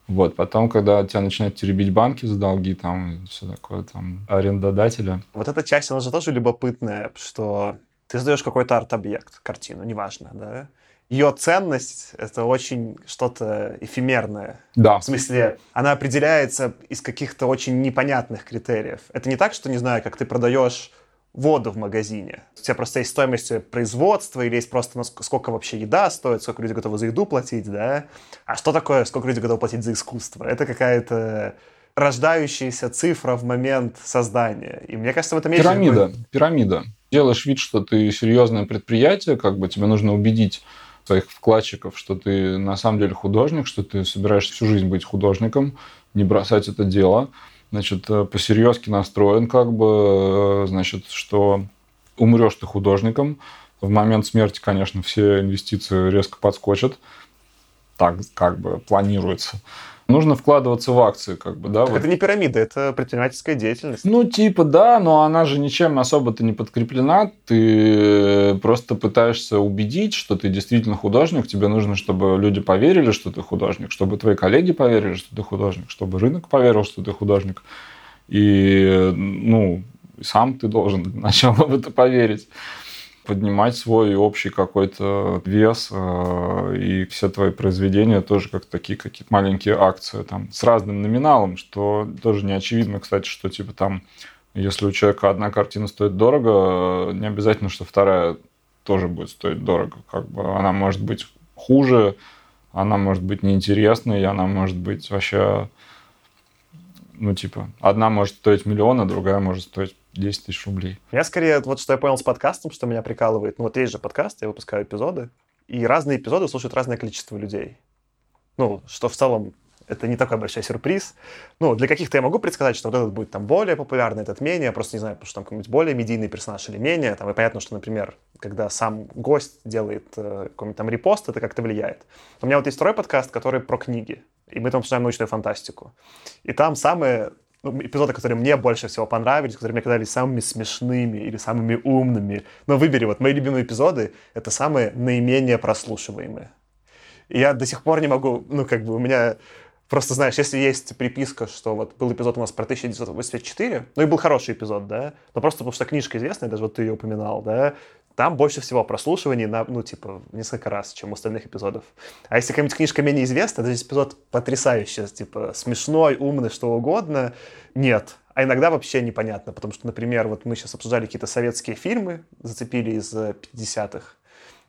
Вот, потом, когда тебя начинают теребить банки за долги, там, все такое, там, арендодателя. Вот эта часть, она же тоже любопытная, что ты создаешь какой-то арт-объект, картину, неважно, да? Ее ценность — это очень что-то эфемерное. Да. В смысле, она определяется из каких-то очень непонятных критериев. Это не так, что, не знаю, как ты продаешь воду в магазине. У тебя просто есть стоимость производства или есть просто сколько вообще еда стоит, сколько люди готовы за еду платить, да? А что такое, сколько люди готовы платить за искусство? Это какая-то рождающаяся цифра в момент создания. И мне кажется, в этом есть... Пирамида. Пирамида делаешь вид, что ты серьезное предприятие, как бы тебе нужно убедить своих вкладчиков, что ты на самом деле художник, что ты собираешься всю жизнь быть художником, не бросать это дело, значит, э, посерьезки настроен, как бы, э, значит, что умрешь ты художником, в момент смерти, конечно, все инвестиции резко подскочат, так как бы планируется нужно вкладываться в акции, как бы, да. Так вот. Это не пирамида, это предпринимательская деятельность. Ну, типа, да, но она же ничем особо-то не подкреплена. Ты просто пытаешься убедить, что ты действительно художник. Тебе нужно, чтобы люди поверили, что ты художник, чтобы твои коллеги поверили, что ты художник, чтобы рынок поверил, что ты художник. И, ну, сам ты должен <laughs> сначала в это поверить поднимать свой общий какой-то вес, э, и все твои произведения тоже как такие какие-то маленькие акции там с разным номиналом, что тоже не очевидно, кстати, что типа там, если у человека одна картина стоит дорого, не обязательно, что вторая тоже будет стоить дорого. Как бы она может быть хуже, она может быть неинтересной, она может быть вообще ну, типа, одна может стоить миллион, а другая может стоить 10 тысяч рублей. Я скорее, вот что я понял с подкастом, что меня прикалывает. Ну, вот есть же подкаст, я выпускаю эпизоды, и разные эпизоды слушают разное количество людей. Ну, что в целом это не такой большой сюрприз. Ну, для каких-то я могу предсказать, что вот этот будет там более популярный, этот менее. Я просто не знаю, потому что там какой-нибудь более медийный персонаж или менее. Там, и понятно, что, например, когда сам гость делает э, какой-нибудь там репост, это как-то влияет. У меня вот есть второй подкаст, который про книги. И мы там обсуждаем научную фантастику. И там самые ну, эпизоды, которые мне больше всего понравились, которые мне казались самыми смешными или самыми умными. Но выбери, вот мои любимые эпизоды — это самые наименее прослушиваемые. И я до сих пор не могу, ну, как бы у меня Просто, знаешь, если есть приписка, что вот был эпизод у нас про 1984, ну и был хороший эпизод, да, но просто потому что книжка известная, даже вот ты ее упоминал, да, там больше всего прослушиваний на, ну, типа, несколько раз, чем у остальных эпизодов. А если какая-нибудь книжка менее известна, то здесь эпизод потрясающий, типа, смешной, умный, что угодно, нет. А иногда вообще непонятно, потому что, например, вот мы сейчас обсуждали какие-то советские фильмы, зацепили из 50-х,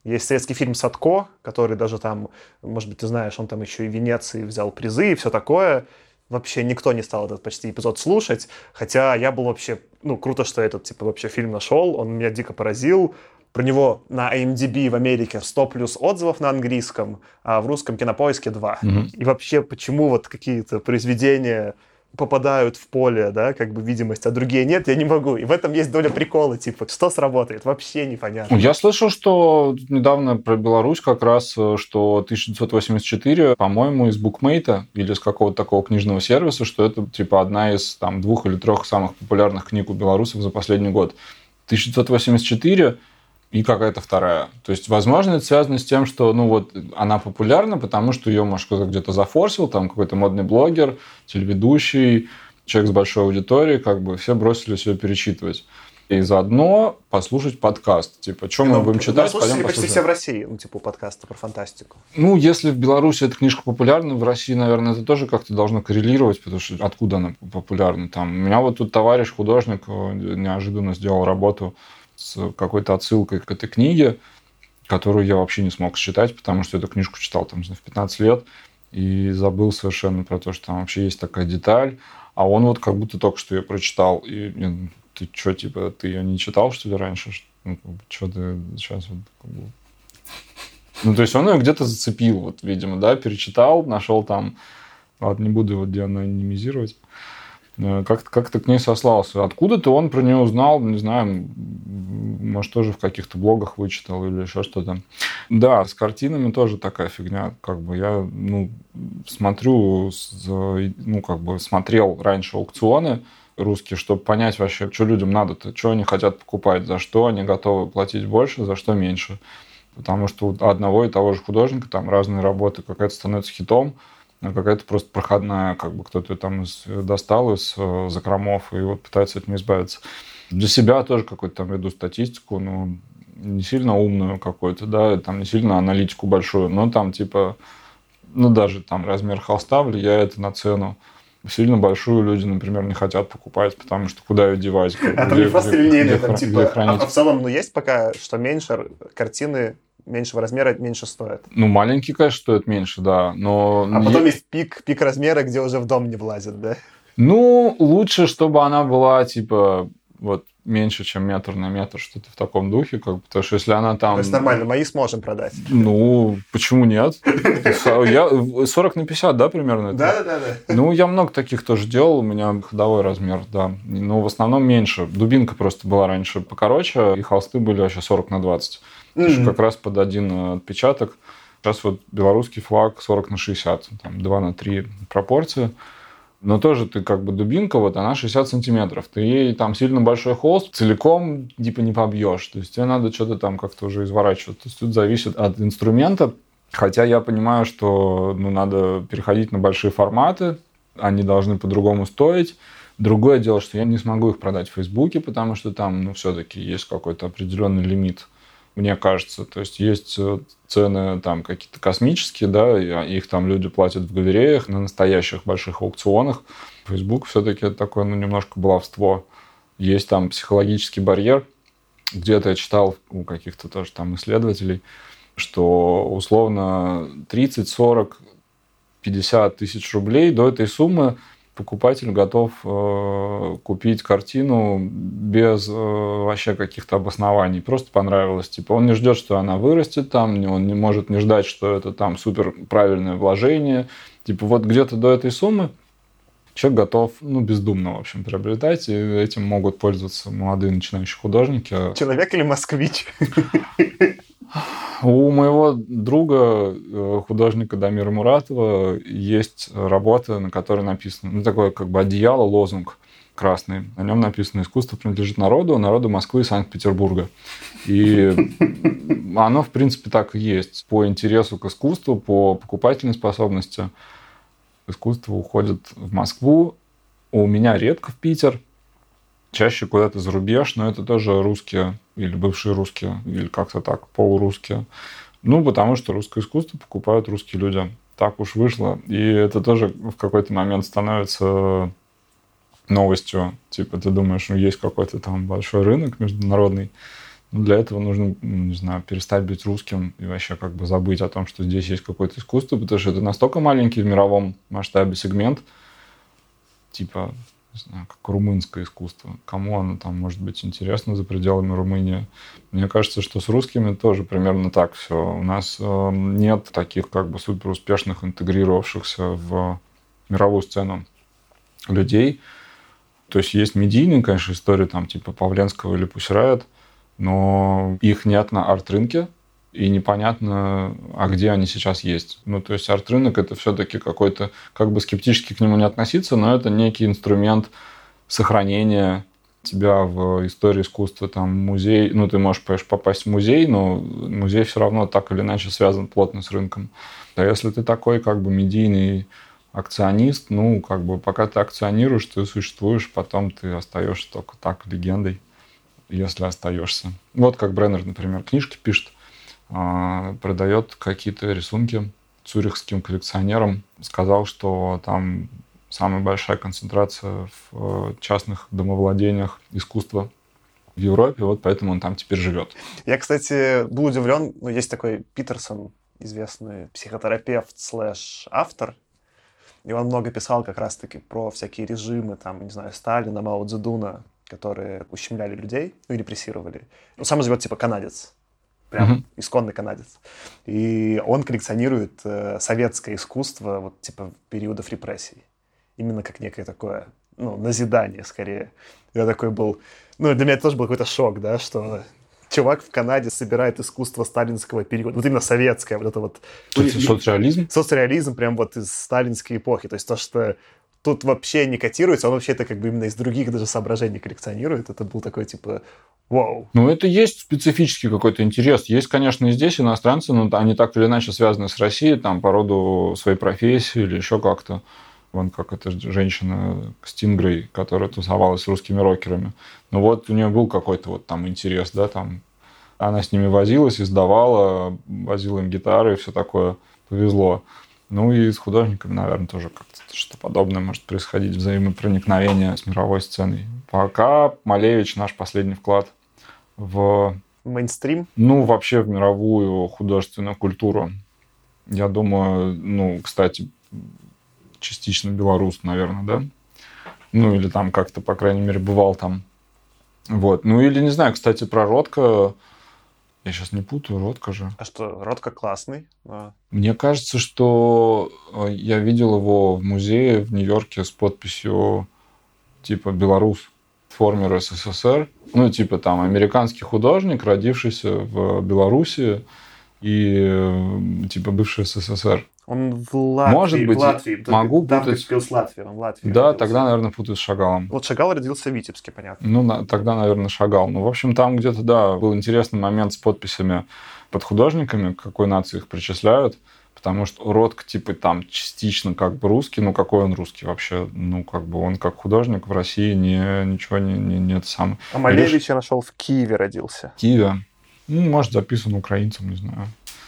есть советский фильм «Садко», который даже там, может быть, ты знаешь, он там еще и Венеции взял призы и все такое. Вообще никто не стал этот почти эпизод слушать, хотя я был вообще, ну, круто, что этот, типа, вообще фильм нашел, он меня дико поразил. Про него на IMDb в Америке 100 плюс отзывов на английском, а в русском кинопоиске 2. Mm-hmm. И вообще, почему вот какие-то произведения попадают в поле, да, как бы видимость, а другие нет, я не могу. И в этом есть доля прикола, типа, что сработает, вообще непонятно. Я слышал, что недавно про Беларусь как раз, э, что 1984, по-моему, из букмейта или из какого-то такого книжного сервиса, что это, типа, одна из там двух или трех самых популярных книг у белорусов за последний год. 1984 и какая-то вторая. То есть, возможно, это связано с тем, что, ну, вот, она популярна, потому что ее, может, кто-то где-то зафорсил, там, какой-то модный блогер, телеведущий, человек с большой аудиторией, как бы все бросились ее перечитывать. И заодно послушать подкаст. Типа, что мы ну, будем читать, пойдем почти все в России, ну, типа, подкасты про фантастику. Ну, если в Беларуси эта книжка популярна, в России, наверное, это тоже как-то должно коррелировать, потому что откуда она популярна там. У меня вот тут товарищ, художник, э, неожиданно сделал работу с какой-то отсылкой к этой книге, которую я вообще не смог считать, потому что эту книжку читал там, в 15 лет и забыл совершенно про то, что там вообще есть такая деталь. А он вот как будто только что ее прочитал. И ну, ты что, типа, ты ее не читал, что ли, раньше? Ну, что ты сейчас вот... Как бы... <laughs> Ну, то есть он ее где-то зацепил, вот, видимо, да, перечитал, нашел там... Ладно, не буду его деанонимизировать. Э, как-то как к ней сослался. Откуда-то он про нее узнал, не знаю, может, тоже в каких-то блогах вычитал или еще что-то. Да, с картинами тоже такая фигня. Как бы я ну, смотрю, ну, как бы смотрел раньше аукционы русские, чтобы понять вообще, что людям надо-то, что они хотят покупать, за что они готовы платить больше, за что меньше. Потому что у одного и того же художника там разные работы, какая-то становится хитом, какая-то просто проходная, как бы кто-то там из, достал из э, закромов и вот пытается от нее избавиться. Для себя тоже какую-то там веду статистику, ну, не сильно умную какую-то, да, там не сильно аналитику большую, но там типа, ну, даже там размер холста влияет на цену. Сильно большую люди, например, не хотят покупать, потому что куда ее девать? А там не просто линейные, там типа, а в целом, ну, есть пока, что меньше картины меньшего размера меньше стоят. Ну, маленькие, конечно, стоят меньше, да, но... А потом есть пик, пик размера, где уже в дом не влазит, да? Ну, лучше, чтобы она была, типа, вот меньше, чем метр на метр, что-то в таком духе, как бы, потому что если она там... То есть нормально, мои сможем продать. Ну, почему нет? Я 40 на 50, да, примерно? Да, да, да. Ну, я много таких тоже делал, у меня ходовой размер, да. Но в основном меньше. Дубинка просто была раньше покороче, и холсты были вообще 40 на 20. Mm-hmm. Как раз под один отпечаток. Сейчас вот белорусский флаг 40 на 60, там 2 на 3 пропорция но тоже ты как бы дубинка, вот она 60 сантиметров. Ты ей там сильно большой холст целиком типа не побьешь. То есть тебе надо что-то там как-то уже изворачивать. То есть тут зависит от инструмента. Хотя я понимаю, что ну, надо переходить на большие форматы, они должны по-другому стоить. Другое дело, что я не смогу их продать в Фейсбуке, потому что там, ну, все-таки есть какой-то определенный лимит мне кажется. То есть есть э, цены там какие-то космические, да, и их там люди платят в галереях, на настоящих больших аукционах. Facebook все-таки такое, ну, немножко баловство. Есть там психологический барьер. Где-то я читал у каких-то тоже там исследователей, что условно 30, 40, 50 тысяч рублей до этой суммы покупатель готов э, купить картину без э, вообще каких-то обоснований. Просто понравилось. Типа он не ждет, что она вырастет там, он не может не ждать, что это там супер правильное вложение. Типа вот где-то до этой суммы человек готов, ну, бездумно, в общем, приобретать, и этим могут пользоваться молодые начинающие художники. Человек или москвич? <laughs> У моего друга, э, художника Дамира Муратова, есть работа, на которой написано, ну, такое как бы одеяло, лозунг красный. На нем написано «Искусство принадлежит народу, народу Москвы и Санкт-Петербурга». И <laughs> оно, в принципе, так и есть. По интересу к искусству, по покупательной способности искусство уходит в Москву. У меня редко в Питер – чаще куда-то за рубеж, но это тоже русские или бывшие русские, или как-то так, полурусские. Ну, потому что русское искусство покупают русские люди. Так уж вышло. И это тоже в какой-то момент становится новостью. Типа ты думаешь, ну, есть какой-то там большой рынок международный. Но для этого нужно, ну, не знаю, перестать быть русским и вообще как бы забыть о том, что здесь есть какое-то искусство, потому что это настолько маленький в мировом масштабе сегмент, типа не знаю, как румынское искусство. Кому оно там может быть интересно за пределами Румынии? Мне кажется, что с русскими тоже примерно так все. У нас э, нет таких как бы супер успешных интегрировавшихся в мировую сцену людей. То есть есть медийные, конечно, истории там типа Павленского или Пусирает, но их нет на арт-рынке, и непонятно, а где они сейчас есть. Ну, то есть арт-рынок это все-таки какой-то, как бы скептически к нему не относиться, но это некий инструмент сохранения тебя в истории искусства, там, музей, ну, ты можешь, попасть в музей, но музей все равно так или иначе связан плотно с рынком. А если ты такой, как бы, медийный акционист, ну, как бы, пока ты акционируешь, ты существуешь, потом ты остаешься только так легендой, если остаешься. Вот как Бреннер, например, книжки пишет, продает какие-то рисунки цюрихским коллекционерам. Сказал, что там самая большая концентрация в э, частных домовладениях искусства в Европе, вот поэтому он там теперь живет. Я, кстати, был удивлен, ну, есть такой Питерсон, известный психотерапевт слэш автор, и он много писал как раз-таки про всякие режимы, там, не знаю, Сталина, Мао Цзэдуна, которые ущемляли людей, ну, и репрессировали. Ну, сам живет, типа, канадец. Прям mm-hmm. исконный канадец. И он коллекционирует э, советское искусство, вот, типа, периодов репрессий. Именно как некое такое, ну, назидание, скорее. Я такой был... Ну, для меня это тоже был какой-то шок, да, что чувак в Канаде собирает искусство сталинского периода, вот именно советское, вот это вот... Соцреализм? Соцреализм прям вот из сталинской эпохи, то есть то, что тут вообще не котируется, он вообще это как бы именно из других даже соображений коллекционирует, это был такой типа Вау. Ну, это есть специфический какой-то интерес. Есть, конечно, и здесь иностранцы, но они так или иначе связаны с Россией, там, по роду своей профессии или еще как-то. Вон как эта женщина Стингрей, которая тусовалась с русскими рокерами. Ну вот у нее был какой-то вот там интерес, да, там. Она с ними возилась, издавала, возила им гитары и все такое. Повезло. Ну и с художниками, наверное, тоже как-то что подобное может происходить, взаимопроникновение с мировой сценой. Пока Малевич наш последний вклад в... Мейнстрим? Ну, вообще в мировую художественную культуру. Я думаю, ну, кстати, частично белорус, наверное, да? Ну, или там как-то, по крайней мере, бывал там. Вот. Ну, или, не знаю, кстати, про Ротко. Я сейчас не путаю, Ротко же. А что, Ротко классный? А... Мне кажется, что э, я видел его в музее в Нью-Йорке с подписью типа «Белорус» формер СССР. Ну, типа там американский художник, родившийся в Беларуси и э, типа бывший СССР. Он в Латвии. Может быть, в Латвии. могу Там путать. с Латвии, он в Латвии Да, родился. тогда, наверное, путаю с Шагалом. Вот Шагал родился в Витебске, понятно. Ну, на- тогда, наверное, Шагал. Ну, в общем, там где-то, да, был интересный момент с подписями под художниками, к какой нации их причисляют. Потому что Ротко, типа, там частично как бы русский, ну, какой он русский вообще? Ну, как бы он как художник в России не, ничего не, не, не это самое. А Малевич я нашел в Киеве родился. В Киеве. Ну, может, записан украинцем, не знаю.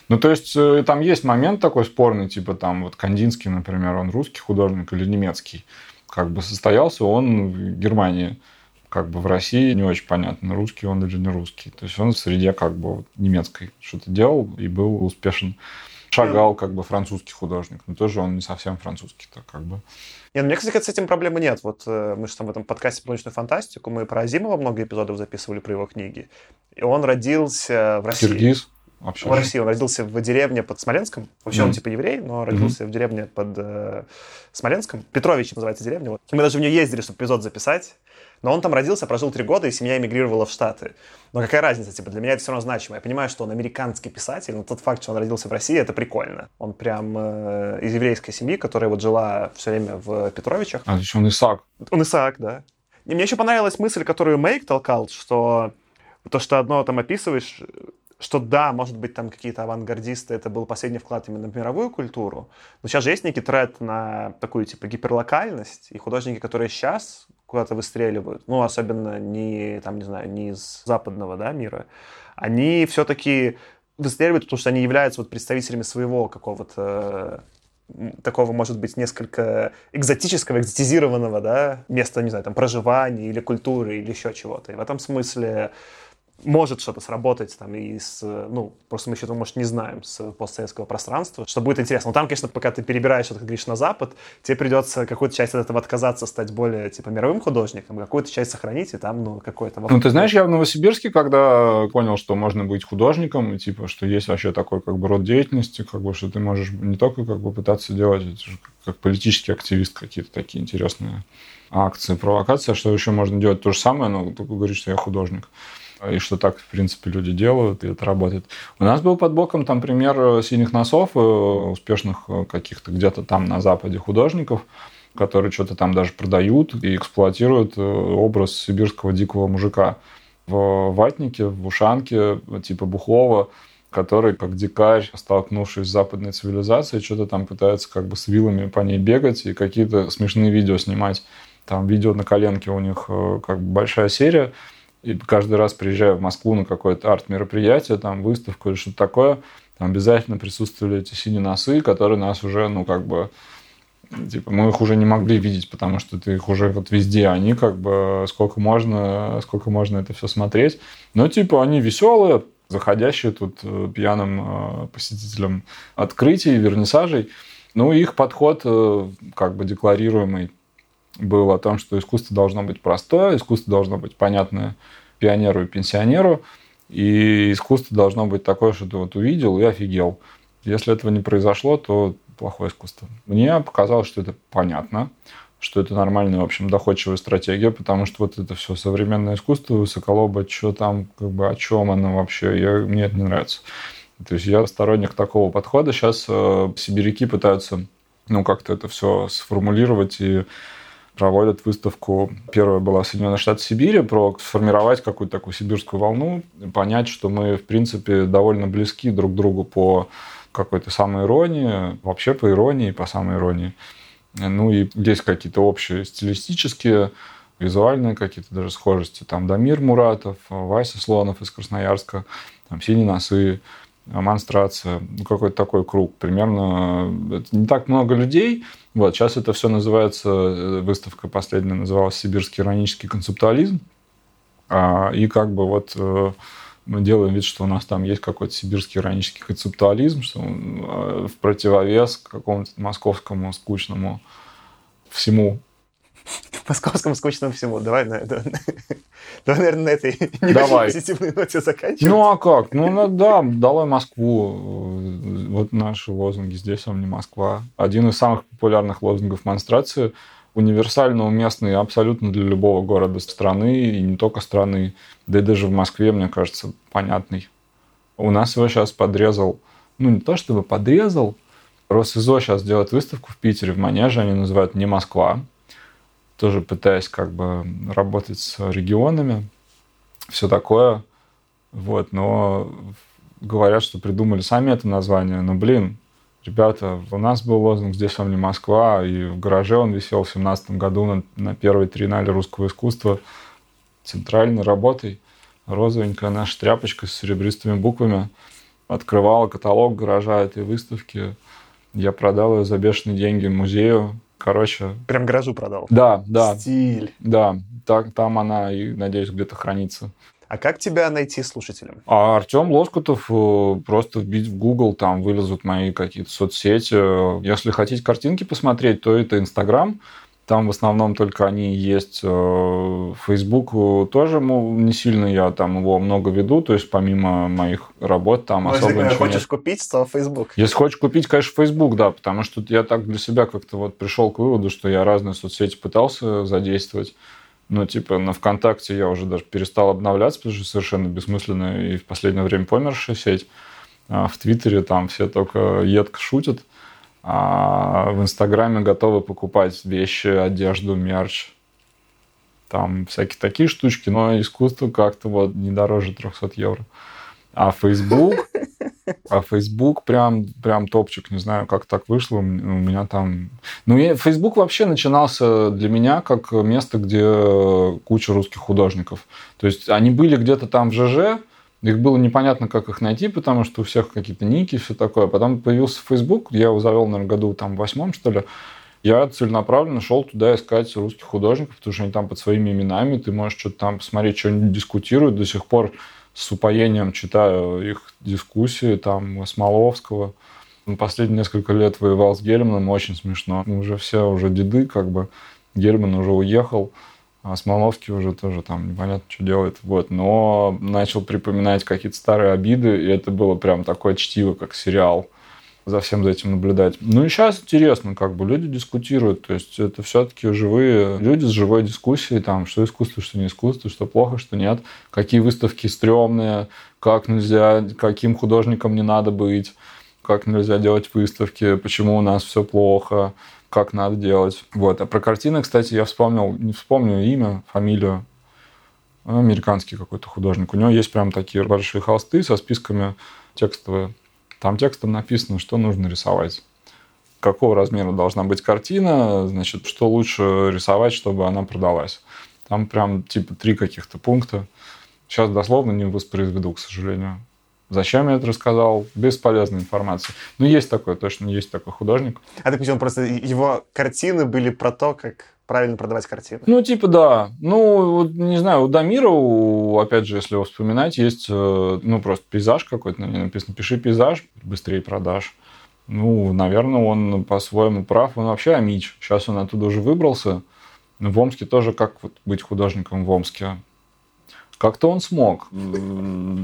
Ну, то есть, э, там есть момент такой спорный, типа там вот Кандинский, например, он русский художник или немецкий. Как бы состоялся он в Германии. Как бы в России не очень понятно, русский он или не русский. То есть он в среде как бы немецкой что-то делал и был успешен. Шагал как бы французский художник, но тоже он не совсем французский-то как бы. Не, ну, мне, кстати, с этим проблемы нет. Вот э, мы же там в этом подкасте про научную фантастику, мы про Азимова много эпизодов записывали про его книги. И он родился в России. Киргиз вообще. В России он родился в деревне под Смоленском. Вообще он Мгм. типа еврей, но родился в деревне под э, Смоленском. Петрович называется деревня. Вот. Мы даже в нее ездили, чтобы эпизод записать. Но он там родился, прожил три года, и семья эмигрировала в Штаты. Но какая разница, типа, для меня это все равно значимо. Я понимаю, что он американский писатель, но тот факт, что он родился в России, это прикольно. Он прям э, из еврейской семьи, которая вот жила все время в Петровичах. А еще он Исаак. Он Исаак, да. И мне еще понравилась мысль, которую Мейк толкал, что то, что одно там описываешь, что да, может быть, там какие-то авангардисты, это был последний вклад именно в мировую культуру, но сейчас же есть некий тред на такую, типа, гиперлокальность, и художники, которые сейчас куда-то выстреливают, ну, особенно не, там, не знаю, не из западного, да, мира, они все-таки выстреливают, потому что они являются вот представителями своего какого-то такого, может быть, несколько экзотического, экзотизированного, да, места, не знаю, там, проживания или культуры или еще чего-то. И в этом смысле может что-то сработать там и с, ну, просто мы еще, может, не знаем с постсоветского пространства, что будет интересно. Но там, конечно, пока ты перебираешь, вот, как говоришь, на Запад, тебе придется какую-то часть от этого отказаться, стать более, типа, мировым художником, какую-то часть сохранить, и там, ну, какой-то... Ну, ты знаешь, я в Новосибирске, когда понял, что можно быть художником, и типа, что есть вообще такой как бы род деятельности, как бы, что ты можешь не только как бы пытаться делать, как политический активист какие-то такие интересные акции, провокации, а что еще можно делать то же самое, но только говорить, что я художник. И что так, в принципе, люди делают, и это работает. У нас был под боком там пример синих носов, э, успешных э, каких-то где-то там на Западе художников, которые что-то там даже продают и эксплуатируют э, образ сибирского дикого мужика в ватнике, в ушанке, типа Бухлова, который, как дикарь, столкнувшись с западной цивилизацией, что-то там пытается как бы с вилами по ней бегать и какие-то смешные видео снимать. Там видео на коленке у них э, как бы большая серия, и каждый раз приезжая в Москву на какое-то арт-мероприятие, там выставку или что-то такое, там обязательно присутствовали эти синие носы, которые нас уже, ну, как бы Типа, мы их уже не могли видеть, потому что ты их уже вот везде, они как бы сколько можно, сколько можно это все смотреть. Но типа они веселые, заходящие тут э, пьяным э, посетителям открытий, вернисажей. Ну, их подход, э, как бы декларируемый, был о том, что искусство должно быть простое, искусство должно быть понятное пионеру и пенсионеру, и искусство должно быть такое, что ты вот увидел и офигел. Если этого не произошло, то плохое искусство. Мне показалось, что это понятно, что это нормальная, в общем, доходчивая стратегия, потому что вот это все современное искусство, высоколоба, что там, как бы, о чем оно вообще, я, мне это не нравится. То есть я сторонник такого подхода. Сейчас э, сибиряки пытаются, ну, как-то это все сформулировать и проводят выставку. Первая была в Соединенных Штатах Сибири, про сформировать какую-то такую сибирскую волну, понять, что мы, в принципе, довольно близки друг к другу по какой-то самой иронии, вообще по иронии, по самой иронии. Ну и есть какие-то общие стилистические, визуальные какие-то даже схожести. Там Дамир Муратов, Вася Слонов из Красноярска, там «Синие носы», монстрация, ну, какой-то такой круг. Примерно это не так много людей. Вот, сейчас это все называется, э, выставка последняя называлась «Сибирский иронический концептуализм». А, и как бы вот э, мы делаем вид, что у нас там есть какой-то сибирский иронический концептуализм, что он э, в противовес какому-то московскому скучному всему. <laughs> Московскому скучному всему. Давай, на, давай, <laughs> давай наверное, на этой <laughs> давай. позитивной ноте заканчивать. Ну, а как? Ну, ну, да, давай Москву. Вот наши лозунги. Здесь вам не Москва. Один из самых популярных лозунгов монстрации – универсально уместный абсолютно для любого города страны, и не только страны, да и даже в Москве, мне кажется, понятный. У нас его сейчас подрезал, ну не то чтобы подрезал, Росизо сейчас делает выставку в Питере, в Манеже, они называют «Не Москва», тоже пытаясь как бы работать с регионами, все такое. Вот, но говорят, что придумали сами это название. Но, блин, Ребята, у нас был лозунг «Здесь вам не Москва», и в гараже он висел в семнадцатом году на, на первой тринале русского искусства центральной работой. Розовенькая наша тряпочка с серебристыми буквами открывала каталог гаража этой выставки. Я продал ее за бешеные деньги музею. Короче... Прям гаражу продал? Да, да. Стиль. Да, так, там она, и, надеюсь, где-то хранится. А как тебя найти слушателям? А Артем Лоскутов э, просто вбить в Google, там вылезут мои какие-то соцсети. Если хотите картинки посмотреть, то это Инстаграм. Там в основном только они есть. Facebook э, тоже не сильно я там его много веду, то есть помимо моих работ там Но особо если ничего хочешь нет. купить, то Facebook. Если хочешь купить, конечно, Facebook, да, потому что я так для себя как-то вот пришел к выводу, что я разные соцсети пытался задействовать. Ну, типа, на ВКонтакте я уже даже перестал обновляться, потому что совершенно бессмысленно и в последнее время помершая сеть. А в Твиттере там все только едко шутят. А в Инстаграме готовы покупать вещи, одежду, мерч. Там всякие такие штучки, но искусство как-то вот не дороже 300 евро. А Facebook, <laughs> а Facebook прям, прям топчик. Не знаю, как так вышло. У меня там... Ну, я, Facebook вообще начинался для меня как место, где куча русских художников. То есть они были где-то там в ЖЖ, их было непонятно, как их найти, потому что у всех какие-то ники, все такое. Потом появился Facebook, я его завел, наверное, году там восьмом, что ли. Я целенаправленно шел туда искать русских художников, потому что они там под своими именами, ты можешь что-то там посмотреть, что они дискутируют. До сих пор с упоением читаю их дискуссии, там, Смоловского. Он последние несколько лет воевал с Гельманом, очень смешно. Мы уже все уже деды, как бы. Гельман уже уехал, Смоловский уже тоже там непонятно, что делает. Вот. Но начал припоминать какие-то старые обиды, и это было прям такое чтиво, как сериал за всем за этим наблюдать. Ну и сейчас интересно, как бы люди дискутируют, то есть это все-таки живые люди с живой дискуссией, там, что искусство, что не искусство, что плохо, что нет, какие выставки стрёмные, как нельзя, каким художникам не надо быть, как нельзя делать выставки, почему у нас все плохо, как надо делать. Вот. А про картины, кстати, я вспомнил, не вспомню имя, фамилию, американский какой-то художник. У него есть прям такие большие холсты со списками текстовые там текстом написано, что нужно рисовать. Какого размера должна быть картина, значит, что лучше рисовать, чтобы она продалась. Там прям типа три каких-то пункта. Сейчас дословно не воспроизведу, к сожалению. Зачем я это рассказал? Бесполезная информация. Ну, есть такой, точно есть такой художник. А так он просто его картины были про то, как правильно продавать картины. Ну, типа, да. Ну, вот, не знаю, у Дамира, у, опять же, если его вспоминать, есть, э, ну, просто пейзаж какой-то, на ней написано «Пиши пейзаж, быстрее продаж». Ну, наверное, он по-своему прав. Он вообще амич. Сейчас он оттуда уже выбрался. В Омске тоже как вот быть художником в Омске? Как-то он смог.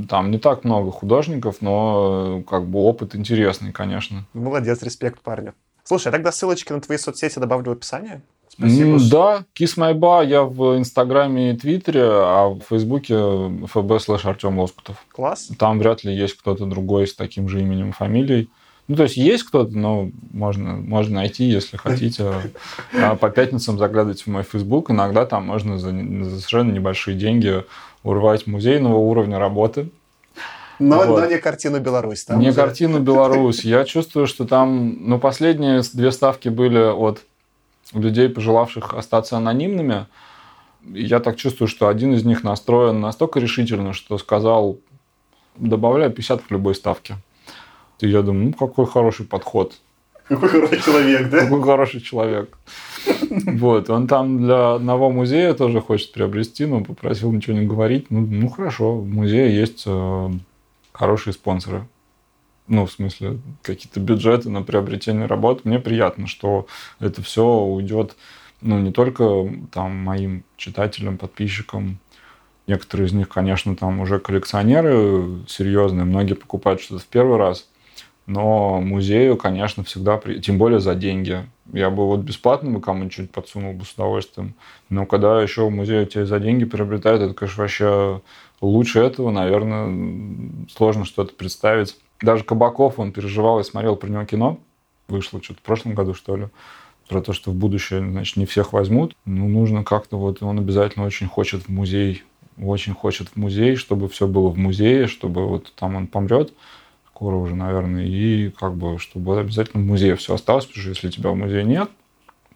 Там не так много художников, но как бы опыт интересный, конечно. Молодец, респект парню. Слушай, я тогда ссылочки на твои соцсети добавлю в описание. Спасибо. Да, Kiss My Bar я в Инстаграме и Твиттере, а в Фейсбуке ФБ слэш Артем Лоскутов. Класс. Там вряд ли есть кто-то другой с таким же именем и фамилией. Ну, то есть есть кто-то, но можно, можно найти, если хотите. А по пятницам заглядывайте в мой Facebook. Иногда там можно за, за совершенно небольшие деньги урвать музейного уровня работы. Но, вот. но не картину Беларусь. Там не уже... картину Беларусь. Я чувствую, что там... Ну, последние две ставки были от людей, пожелавших остаться анонимными. Я так чувствую, что один из них настроен настолько решительно, что сказал, добавляю 50 к любой ставке. И я думаю, ну, какой хороший подход. Какой хороший человек, да? Какой хороший человек. Вот, он там для одного музея тоже хочет приобрести, но попросил ничего не говорить. Ну, ну хорошо, в музее есть э, хорошие спонсоры. Ну, в смысле, какие-то бюджеты на приобретение работ. Мне приятно, что это все уйдет, ну, не только там моим читателям, подписчикам. Некоторые из них, конечно, там уже коллекционеры серьезные, многие покупают что-то в первый раз. Но музею, конечно, всегда, при... тем более за деньги. Я бы вот бесплатно бы кому-нибудь подсунул бы с удовольствием. Но когда еще музей тебе за деньги приобретает, это, конечно, вообще лучше этого, наверное, сложно что-то представить. Даже Кабаков, он переживал, я смотрел про него кино, вышло что-то в прошлом году, что ли, про то, что в будущее, значит, не всех возьмут. Ну, нужно как-то вот, он обязательно очень хочет в музей, очень хочет в музей, чтобы все было в музее, чтобы вот там он помрет, скоро уже, наверное, и как бы, чтобы обязательно в музее все осталось, потому что если тебя в музее нет,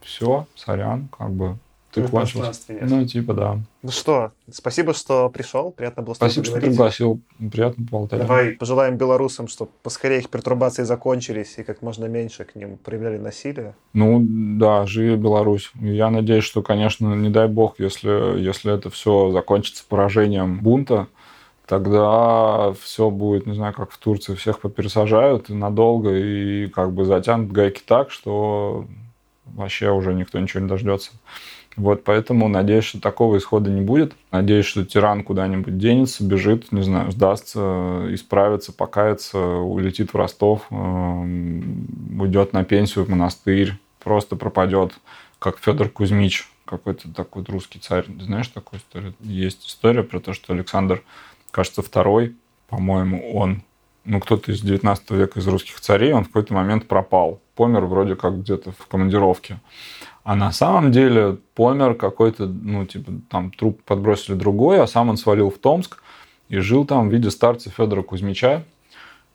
все, сорян, как бы ты кончился. Ну, типа, да. Ну что, спасибо, что пришел. Приятно было с тобой Спасибо, что пригласил. Приятно поболтать. Давай пожелаем белорусам, чтобы поскорее их пертурбации закончились и как можно меньше к ним проявляли насилие. Ну, да, живи Беларусь. Я надеюсь, что, конечно, не дай бог, если, если это все закончится поражением бунта, тогда все будет, не знаю, как в Турции, всех попересажают надолго и как бы затянут гайки так, что вообще уже никто ничего не дождется. Вот, поэтому надеюсь, что такого исхода не будет. Надеюсь, что тиран куда-нибудь денется, бежит, не знаю, сдастся, исправится, покается, улетит в Ростов, эм, уйдет на пенсию в монастырь, просто пропадет, как Федор Кузьмич, какой-то такой русский царь. Знаешь такую историю? Есть история про то, что Александр кажется, второй, по-моему, он, ну, кто-то из 19 века из русских царей, он в какой-то момент пропал. Помер вроде как где-то в командировке. А на самом деле помер какой-то, ну, типа, там труп подбросили другой, а сам он свалил в Томск и жил там в виде старца Федора Кузьмича.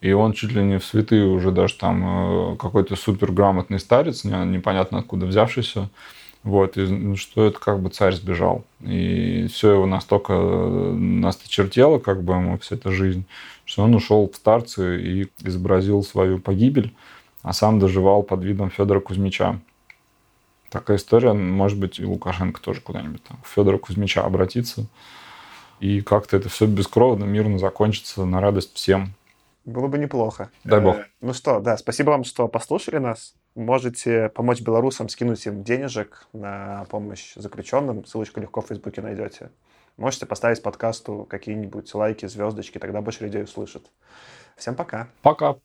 И он чуть ли не в святые уже даже там э, какой-то суперграмотный старец, непонятно откуда взявшийся. Вот, и ну, что это как бы царь сбежал. И все его настолько насточертело, как бы ему вся эта жизнь, что он ушел в старцы и изобразил свою погибель, а сам доживал под видом Федора Кузьмича. Такая история, может быть, и Лукашенко тоже куда-нибудь там, Федора Кузьмича обратиться. И как-то это все бескровно, мирно закончится на радость всем. Было бы неплохо. Дай бог. Э, ну что, да, спасибо вам, что послушали нас. Можете помочь белорусам, скинуть им денежек на помощь заключенным. Ссылочку легко в Фейсбуке найдете. Можете поставить подкасту какие-нибудь лайки, звездочки, тогда больше людей услышат. Всем пока. Пока.